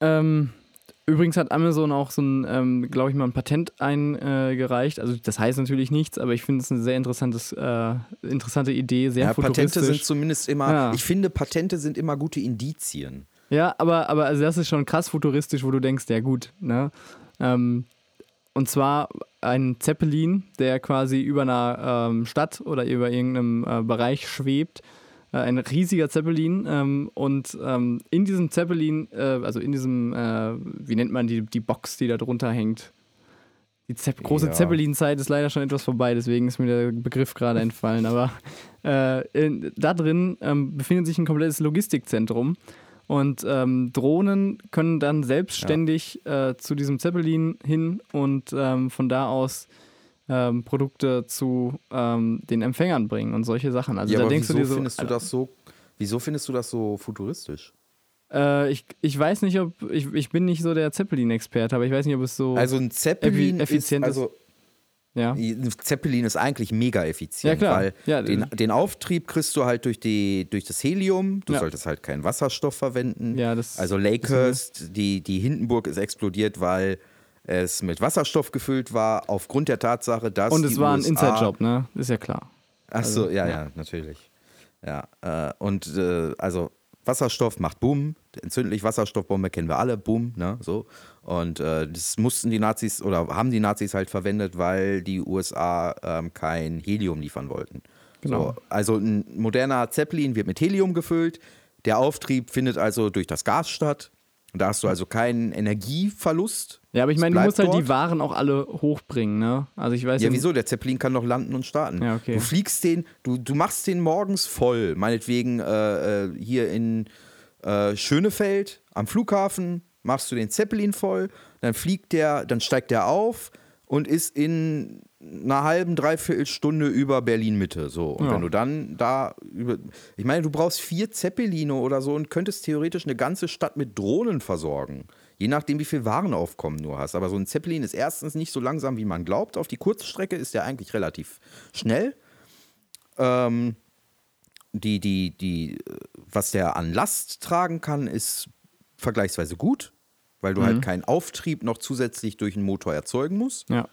S1: Ähm, übrigens hat Amazon auch so ein, ähm, glaube ich, mal ein Patent eingereicht. also das heißt natürlich nichts, aber ich finde es eine sehr interessantes, äh, interessante Idee, sehr
S2: Ja, Patente
S1: futuristisch.
S2: sind zumindest immer,
S1: Ja.
S2: ich finde, Patente sind immer gute Indizien.
S1: Ja, aber, aber also das ist schon krass futuristisch, wo du denkst, ja gut, ne? Ähm, und zwar ein Zeppelin, der quasi über einer ähm, Stadt oder über irgendeinem äh, Bereich schwebt. Äh, ein riesiger Zeppelin. Ähm, und ähm, in diesem Zeppelin, äh, also in diesem, äh, wie nennt man die, die Box, die da drunter hängt? Die Zepp große
S2: Ja.
S1: Zeppelin-Zeit ist leider schon etwas vorbei, deswegen ist mir der Begriff gerade entfallen. Aber äh, in, da drin ähm, befindet sich ein komplettes Logistikzentrum. Und ähm, Drohnen können dann selbstständig äh, zu diesem Zeppelin hin und ähm, von da aus ähm, Produkte zu ähm, den Empfängern bringen und solche Sachen. Also
S2: ja,
S1: da denkst
S2: wieso
S1: du dir so,
S2: findest du das so, wieso findest du das so futuristisch?
S1: Äh, ich, ich weiß nicht, ob ich, ich bin nicht so der Zeppelin-Experte, aber ich weiß nicht, ob es so
S2: Also ein Zeppelin
S1: Effi- effizient
S2: ist, also
S1: ja.
S2: ein Zeppelin ist eigentlich mega effizient,
S1: Ja,
S2: weil
S1: Ja,
S2: den, den Auftrieb kriegst du halt durch, die, durch das Helium. Du solltest halt keinen Wasserstoff verwenden. Also Lakehurst, die, die Hindenburg ist explodiert, weil es mit Wasserstoff gefüllt war, aufgrund der Tatsache, dass
S1: und es war ein Inside-Job, ne? Ist ja klar.
S2: Ach so,
S1: Also,
S2: ja,
S1: ja.
S2: ja, natürlich. Ja, äh, und äh, also Wasserstoff macht Boom, entzündlich Wasserstoffbombe kennen wir alle, Boom, ne, so. Und äh, das mussten die Nazis oder haben die Nazis halt verwendet, weil die USA ähm, kein Helium liefern wollten.
S1: Genau.
S2: So, also ein moderner Zeppelin wird mit Helium gefüllt. Der Auftrieb findet also durch das Gas statt. Und da hast du also keinen Energieverlust.
S1: Ja, aber ich meine, du musst halt
S2: dort.
S1: die Waren auch alle hochbringen, ne? Also ich weiß
S2: Ja, wieso? Der Zeppelin kann doch landen und starten.
S1: Ja, okay.
S2: Du fliegst den, du, du machst den morgens voll, meinetwegen äh, äh, hier in äh, Schönefeld am Flughafen, machst du den Zeppelin voll, dann fliegt der, dann steigt der auf und ist in einer halben, dreiviertel Stunde über Berlin Mitte. So. Und
S1: Ja.
S2: wenn du dann da über. Ich meine, du brauchst vier Zeppeline oder so und könntest theoretisch eine ganze Stadt mit Drohnen versorgen. Je nachdem, wie viel Warenaufkommen du hast. Aber so ein Zeppelin ist erstens nicht so langsam, wie man glaubt. Auf die Kurzstrecke ist der eigentlich relativ schnell. Ähm, die, die, die, äh, was der an Last tragen kann, ist vergleichsweise gut, weil du halt keinen Auftrieb noch zusätzlich durch einen Motor erzeugen musst.
S1: Ja.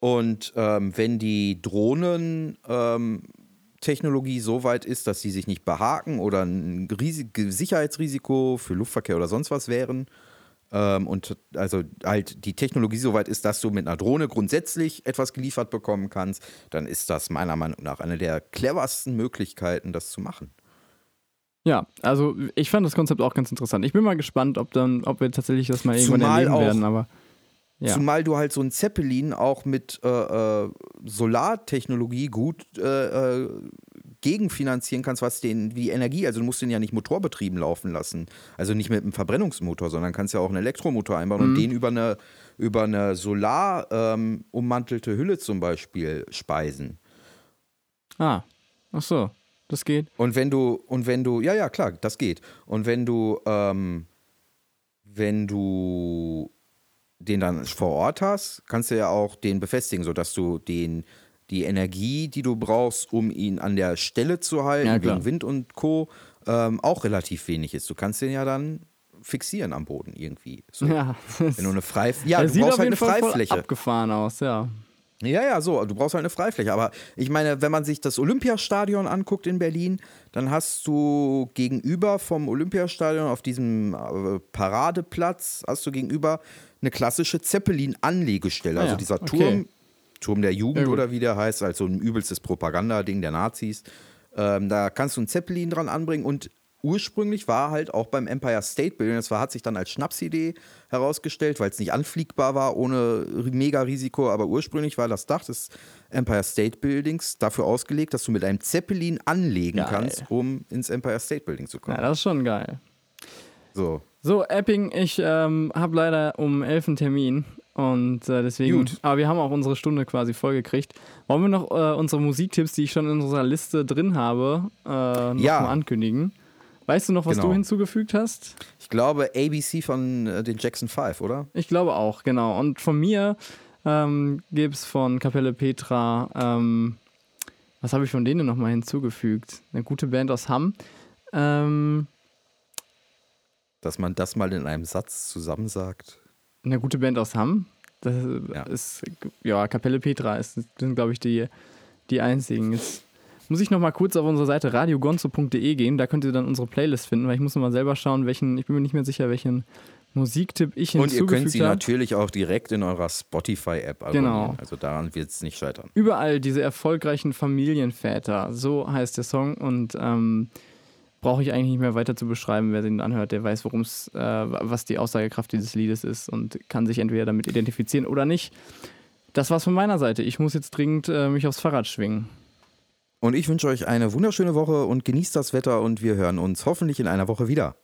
S2: Und ähm, wenn die Drohnentechnologie so weit ist, dass sie sich nicht behaken oder ein Risik Sicherheitsrisiko für Luftverkehr oder sonst was wären, ähm, und also halt die Technologie so weit ist, dass du mit einer Drohne grundsätzlich etwas geliefert bekommen kannst, dann ist das meiner Meinung nach eine der cleversten Möglichkeiten, das zu machen.
S1: Ja, also ich fand das Konzept auch ganz interessant. Ich bin mal gespannt, ob dann, ob wir tatsächlich das mal irgendwann
S2: Zumal
S1: erleben werden, aber ja.
S2: Zumal du halt so ein Zeppelin auch mit äh, äh, Solartechnologie gut äh, äh, gegenfinanzieren kannst, was den, wie Energie, also du musst den ja nicht motorbetrieben laufen lassen. Also nicht mit einem Verbrennungsmotor, sondern kannst ja auch einen Elektromotor einbauen
S1: Mhm.
S2: und den über eine, über eine Solar ähm, ummantelte Hülle zum Beispiel speisen.
S1: Ah, ach so, das geht.
S2: Und wenn du, und wenn du, ja, ja, klar, das geht. Und wenn du, ähm, wenn du den dann vor Ort hast, kannst du ja auch den befestigen, sodass du den, die Energie, die du brauchst, um ihn an der Stelle zu halten,
S1: Ja,
S2: wegen Wind und Co., ähm, auch relativ wenig ist. Du kannst den ja dann fixieren am Boden irgendwie. So.
S1: Ja,
S2: Wenn du eine Freif ja, du
S1: sieht
S2: brauchst halt eine
S1: Fall
S2: Freifläche.
S1: abgefahren aus, ja.
S2: Ja, ja, so. Du brauchst halt eine Freifläche. Aber ich meine, wenn man sich das Olympiastadion anguckt in Berlin, dann hast du gegenüber vom Olympiastadion auf diesem äh, Paradeplatz, hast du gegenüber eine klassische Zeppelin-Anlegestelle.
S1: Ah
S2: also
S1: ja,
S2: dieser
S1: okay.
S2: Turm, Turm der Jugend
S1: gut.
S2: oder wie der heißt, also ein übelstes Propagandading der Nazis. Ähm, da kannst du einen Zeppelin dran anbringen und ursprünglich war halt auch beim Empire State Building, das war, hat sich dann als Schnapsidee herausgestellt, weil es nicht anfliegbar war ohne mega Risiko, aber ursprünglich war das Dach des Empire State Buildings dafür ausgelegt, dass du mit einem Zeppelin anlegen
S1: Geil.
S2: kannst, um ins Empire State Building zu
S1: Ja,
S2: kommen.
S1: das ist schon geil.
S2: So.
S1: So, Epping, ich ähm, habe leider um 11 einen Termin und äh, deswegen,
S2: Gut.
S1: aber wir haben auch unsere Stunde quasi vollgekriegt. Wollen wir noch äh, unsere Musiktipps, die ich schon in unserer Liste drin habe, äh, noch
S2: Ja.
S1: mal ankündigen? Weißt du noch, was
S2: Genau.
S1: du hinzugefügt hast?
S2: Ich glaube ABC von äh, den Jackson 5, oder?
S1: Ich glaube auch, genau. Und von mir ähm, gibt es von Kapelle Petra, ähm, was habe ich von denen nochmal hinzugefügt? Eine gute Band aus Hamm. Ähm,
S2: Dass man das mal in einem Satz zusammensagt.
S1: eine gute Band aus Hamm. Das
S2: Ja.
S1: ist, ja, Kapelle Petra ist, sind, glaube ich, die, die einzigen. Jetzt muss ich noch mal kurz auf unsere Seite radiogonzo.de gehen. Da könnt ihr dann unsere Playlist finden, weil ich muss noch mal selber schauen, welchen, ich bin mir nicht mehr sicher, welchen Musiktipp ich
S2: Und ihr könnt
S1: hinzugefügt
S2: sie
S1: habe.
S2: natürlich auch direkt in eurer Spotify-App abonnieren.
S1: Genau.
S2: Also daran wird es nicht scheitern.
S1: Überall diese erfolgreichen Familienväter, so heißt der Song und ähm, brauche ich eigentlich nicht mehr weiter zu beschreiben. Wer den anhört, der weiß, worum es, äh, was die Aussagekraft dieses Liedes ist und kann sich entweder damit identifizieren oder nicht. Das war's von meiner Seite. Ich muss jetzt dringend äh, mich aufs Fahrrad schwingen.
S2: Und ich wünsche euch eine wunderschöne Woche und genießt das Wetter und wir hören uns hoffentlich in einer Woche wieder.